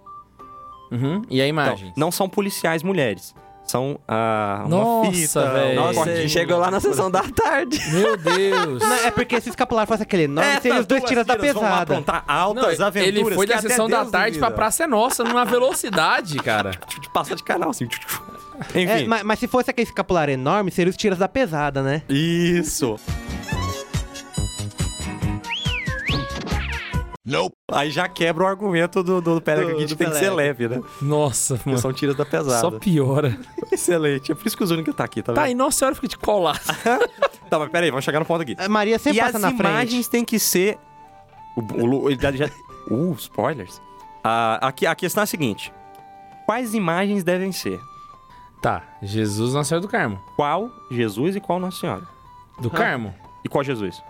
Uhum. E a Então, imagem? não são policiais mulheres. São ah, uma Nossa, fita... velho. um Nossa, cortinho, chegou lá na sessão da tarde. [laughs] Meu Deus. Não, é porque se o escapulário fosse aquele enorme, Essas seria os dois duas tiras da vão pesada. aprontar Não, altas aventuras. ele foi que da até sessão da Deus tarde pra duvida. Praça é Nossa numa velocidade, cara. [laughs] Passar de canal, assim. Enfim. É, mas, mas se fosse aquele escapulário enorme, seria os tiras da pesada, né? Isso. Aí já quebra o argumento do, do Do- que a gente tem que ser leve, né? Nossa, Porque mano. são tiras da pesada. Só piora. Excelente. É por isso que o Zúnica tá aqui, tá Tá, vendo? e Nossa Senhora fica de colar. [laughs] Tá, mas peraí, vamos chegar no ponto aqui. A Maria sempre e passa as na imagens frente. têm que ser... O, o, ele já... [laughs] Uh, spoilers. Ah, aqui, a questão é a seguinte: quais imagens devem ser? Tá, Jesus nasceu do Carmo. Qual Jesus e qual Nossa Senhora? Do Carmo? E qual Jesus?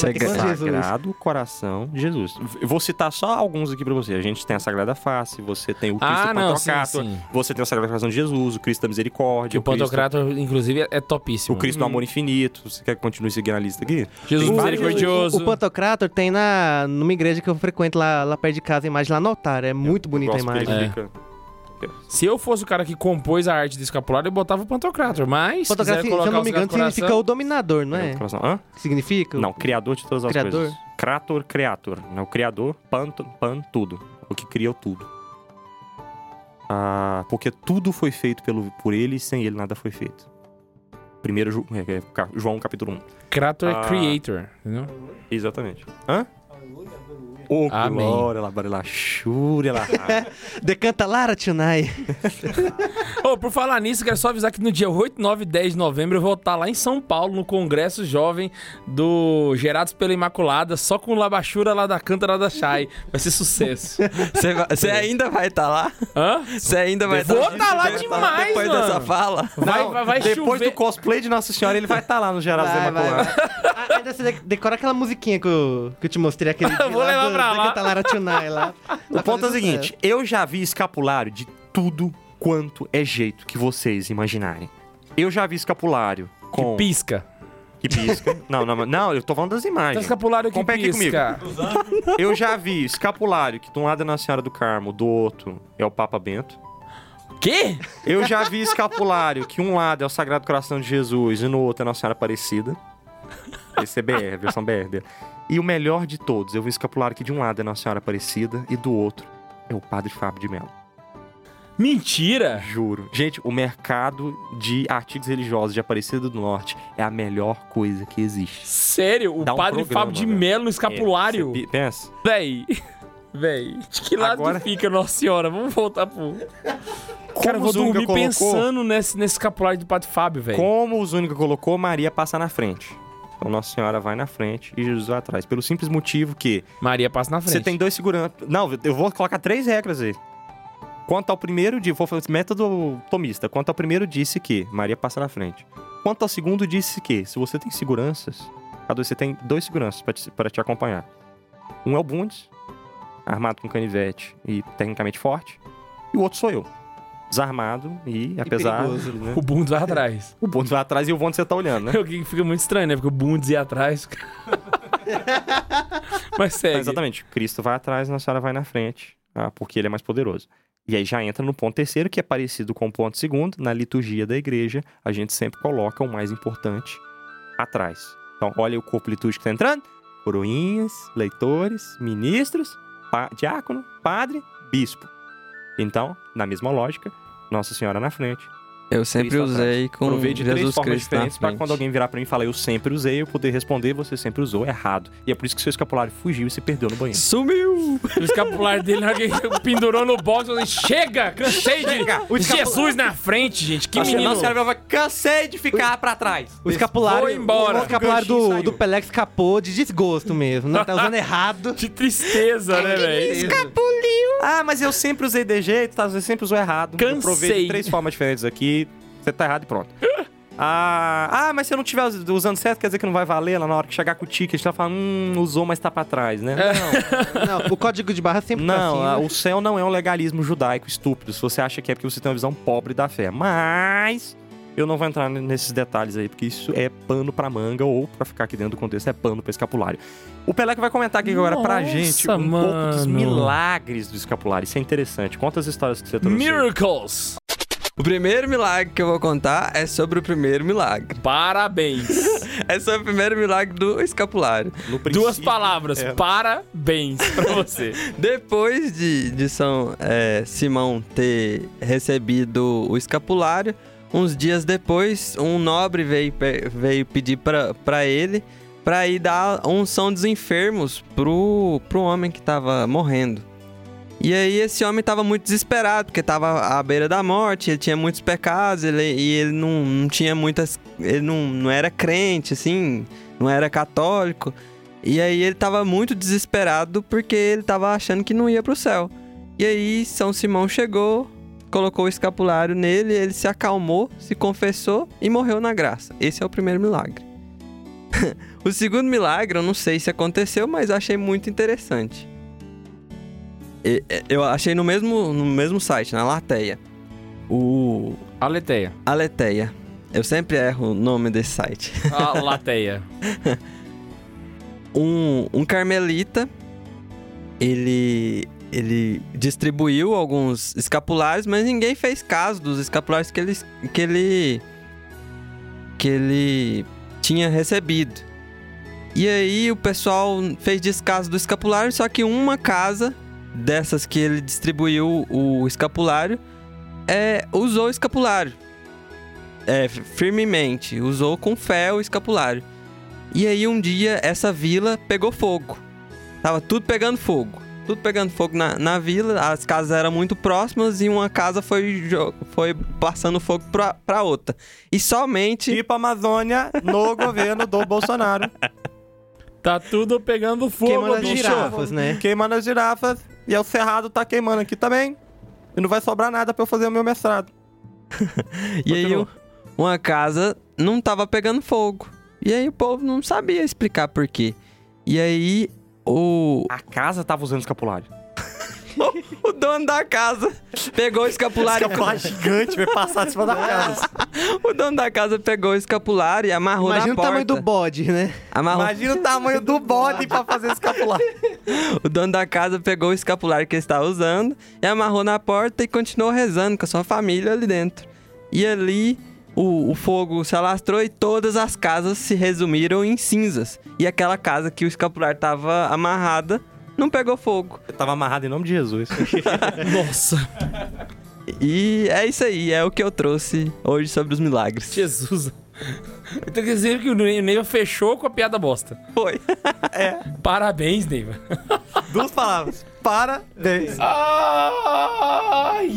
Qual Jesus? Sagrado Coração de Jesus. Eu vou citar só alguns aqui pra você. A gente tem a Sagrada Face, você tem o Cristo Ah, não, sim, Pantocrator, sim. você tem o Sagrado Coração de Jesus, o Cristo da Misericórdia, Que o Pantocrator, inclusive, é topíssimo. o Cristo do Amor Infinito. Você quer que continue seguindo a lista aqui? Jesus Tem misericordioso. O Pantocrator tem na, numa igreja que eu frequento lá, lá perto de casa, a imagem lá no altar. É muito bonita a imagem. É. Se eu fosse o cara que compôs a arte do escapulário, eu botava o Pantocrator. Mas, se Pantocrator, se eu não o me engano, Coração- significa o dominador, não é? Coração. Hã? Que significa? Não, criador de todas as Criador? coisas. Krator, criator. Né? O criador, pan, pan, tudo. O que criou tudo. Ah, porque tudo foi feito pelo, por ele e sem ele nada foi feito. Primeiro é, é, João capítulo 1. Krator é Ah. creator, entendeu? Exatamente. Hã? Ô, Amém. glória, lá, lá, xúria, lá. Decanta Lara Tunai. Ô, por falar nisso, quero só avisar que no dia 8, 9 e 10 de novembro eu vou estar lá em São Paulo, no Congresso Jovem do Gerados pela Imaculada, só com labachura lá da Canta lá da Chay. Vai ser sucesso. Você ainda vai estar lá? Hã? Você ainda vai Vou estar tá lá demais, Depois mano. dessa fala? Vai, Não, vai, vai Depois chover. do cosplay de Nossa Senhora, ele vai estar lá no Gerados vai, Imaculada. vai. Ah, Ainda você de- decora aquela musiquinha que eu, que eu te mostrei aquele [laughs] dia Vou lá levar do Tunai lá. [laughs] O ponto é o seguinte, eu já vi escapulário de tudo quanto é jeito que vocês imaginarem. Eu já vi escapulário com... Pisca. Que pisca. [laughs] não, não, não, eu tô falando das Tá imagens. escapulário que Compete aqui pisca. Eu já vi escapulário, que de um lado é Nossa Senhora do Carmo, do outro é o Papa Bento. Quê? Eu já vi escapulário, que um lado é o Sagrado Coração de Jesus e no outro é Nossa Senhora Aparecida. Esse é BR, a versão BR dele. E o melhor de todos, eu vi escapulário que de um lado é Nossa Senhora Aparecida e do outro é o Padre Fábio de Mello. Mentira. Juro. Gente, o mercado de artigos religiosos de Aparecida do Norte é a melhor coisa que existe. Sério? O Dá um padre programa, Fábio de. Melo no escapulário? É, você pi- pensa. Véi. [laughs] Véi. De que lado Agora- que fica Nossa Senhora? Vamos voltar pro... Cara, eu vou dormir colocou- pensando nesse, nesse escapulário do padre Fábio, velho. Como o Zúñiga colocou, Maria passa na frente. Então Nossa Senhora vai na frente e Jesus vai atrás. Pelo simples motivo que Maria passa na frente. você tem dois seguranças. Não, eu vou colocar três regras aí. Quanto ao primeiro, di- vou fazer método tomista. Quanto ao primeiro, disse que Maria passa na frente. Quanto ao segundo, disse que se você tem seguranças, você tem dois seguranças para te, pra te acompanhar. Um é o Bundes, armado com canivete e tecnicamente forte. E o outro sou eu, desarmado e, apesar. perigoso. né, O Bundes vai atrás. o Bundes vai atrás e o Bundes você tá olhando, né? [laughs] O que fica muito estranho, né? Porque o Bundes ia atrás. [laughs] Mas É, segue. exatamente. Cristo vai atrás, Nossa Senhora vai na frente, ah, porque ele é mais poderoso. E aí já entra no ponto terceiro, que é parecido com o ponto segundo. Na liturgia da igreja, a gente sempre coloca o mais importante atrás. Então, olha o corpo litúrgico que tá entrando. Coroinhas, leitores, ministros, pa- diácono, padre, bispo. Então, na mesma lógica, Nossa Senhora na frente. Eu sempre Cristo atrás. usei com Provei de três Jesus formas Cristo diferentes para quando alguém virar pra mim e falar eu sempre usei, eu poder responder você sempre usou errado. E é por isso que seu escapulário fugiu e se perdeu no banheiro. Sumiu! O escapulário dele ele pendurou no box. Eu falei, Chega! Cansei de. Jesus na frente, gente. Que menino. Nossa vai cansei de ficar pra trás. O escapulário, Vou embora. O escapulário O do, do Pelé escapou de desgosto mesmo. Não tá usando errado. [laughs] Que tristeza, né, velho? Ah, mas eu sempre usei de jeito, tá? Você sempre usou errado. Eu provei Cansei. de três formas diferentes aqui. Você tá errado e pronto. Ah, ah, mas se eu não estiver usando certo, quer dizer que não vai valer lá na hora que chegar com o ticket. Tá falando, hum, usou, mas tá pra trás, né? Não. [laughs] Não, o código de barra sempre tá Não, assim, ah, né? o céu não é um legalismo judaico estúpido. Se você acha que é porque você tem uma visão pobre da fé. Mas eu não vou entrar nesses detalhes aí, porque isso é pano pra manga, ou pra ficar aqui dentro do contexto, é pano pra escapulário. O Pelé que vai comentar aqui agora pra Nossa, gente um pouco dos mano. milagres do escapulário. Isso é interessante. Quantas histórias que você trouxe? Miracles. O primeiro milagre que eu vou contar é sobre o primeiro milagre. Parabéns. [laughs] É sobre o primeiro milagre do escapulário. Duas palavras. é. Parabéns pra [laughs] você. Depois de, de São é, Simão ter recebido o escapulário, uns dias depois, um nobre veio, veio pedir pra pra ele pra ir dar unção dos enfermos pro, pro homem que tava morrendo. E aí esse homem tava muito desesperado, porque tava à beira da morte, ele tinha muitos pecados, ele, e ele não, não tinha muitas... Ele não, não era crente, assim, não era católico. E aí ele tava muito desesperado porque ele tava achando que não ia pro céu. E aí São Simão chegou, colocou o escapulário nele, ele se acalmou, se confessou e morreu na graça. Esse é o primeiro milagre. [laughs] o segundo milagre, eu não sei se aconteceu, mas achei muito interessante. Eu achei no mesmo, no mesmo site, na Lateia. O Aleteia. Aleteia. Eu sempre erro o nome desse site. [laughs] A lateia. [laughs] um, um carmelita, ele, ele distribuiu alguns escapulários, mas ninguém fez caso dos escapulários que ele, que ele, que ele tinha recebido. E aí o pessoal fez descaso do escapulário, só que uma casa dessas que ele distribuiu o escapulário é, usou o escapulário. É, firmemente, usou com fé o escapulário. E aí um dia essa vila pegou fogo. Tava tudo pegando fogo. Tudo pegando fogo na, na vila, as casas eram muito próximas e uma casa foi, foi passando fogo pra, pra outra. E somente. Tipo a Amazônia no [laughs] governo do Bolsonaro. Tá tudo pegando fogo, Queimando as bicho. girafas, né? Queimando as girafas. E o Cerrado tá queimando aqui também. E não vai sobrar nada pra eu fazer o meu mestrado. [laughs] E aí Continua. uma casa não tava pegando fogo. E aí o povo não sabia explicar por quê. E aí o, A casa tava usando escapulário. O dono da casa pegou o escapulário. Escapulário gigante vai passar cima da casa. o dono da casa pegou o escapulário e amarrou Imagina na o porta. tamanho do bode, né? Amarrou Imagina o tamanho do bode pra fazer escapulário. O dono da casa pegou o escapulário que ele estava usando e amarrou na porta e continuou rezando com a sua família ali dentro. E ali o, o fogo se alastrou e todas as casas se resumiram em cinzas. E aquela casa que o escapulário estava amarrada não pegou fogo. Eu tava amarrado em nome de Jesus. [laughs] Nossa, E é isso aí, é o que eu trouxe hoje sobre os milagres. Jesus. Então quer dizer que o Neiva fechou com a piada bosta. Foi. [laughs] Parabéns, Neiva. Duas palavras. Parabéns. Ai!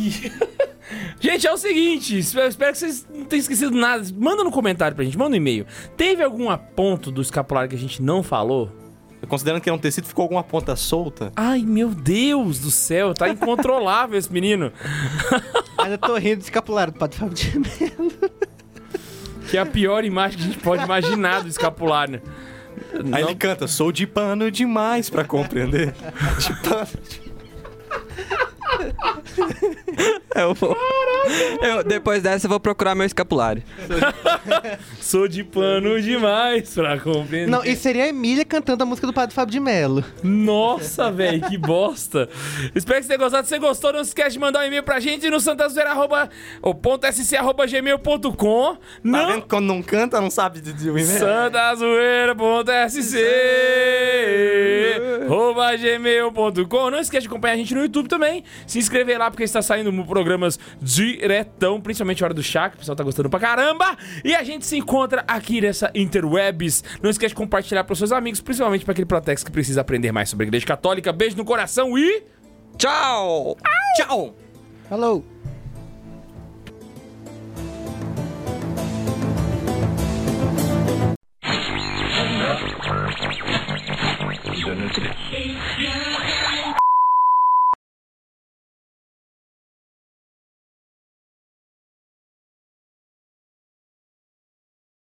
Gente, é o seguinte, espero, espero que vocês não tenham esquecido nada. Manda no comentário pra gente, manda um e-mail. Teve algum ponto do escapulário que a gente não falou? Considerando que é um tecido, ficou alguma ponta solta. Ai, meu Deus do céu, tá incontrolável esse menino. Ainda tô rindo do escapulário do Padre Fábio de Mello. Que é a pior imagem que a gente pode imaginar do escapulário. Aí Não- ele canta, sou de pano demais pra compreender. [laughs] de pano. Eu vou... Eu, depois dessa eu vou procurar meu escapulário. [laughs] Sou de pano demais pra compreender. Não, e seria a Emília cantando a música do Padre Fábio de Mello. Nossa, velho, que bosta. Espero que você tenha gostado. Se você gostou, não se esquece de mandar um e-mail pra gente no santazoeira, arroba, ou ponto sc, arroba gmail.com. Tá Não... vendo quando não canta, não sabe dizer o e-mail? santazoeira.sc gmail.com Não esquece de acompanhar a gente no YouTube também. Se inscrever lá, porque está saindo programas diretão, principalmente a hora do chá, que o pessoal tá gostando pra caramba. E a gente se encontra aqui nessa Interwebs. Não esquece de compartilhar pros seus amigos, principalmente para aquele Protex que precisa aprender mais sobre a Igreja Católica. Beijo no coração e... Tchau! Tchau! Falou! Yeah.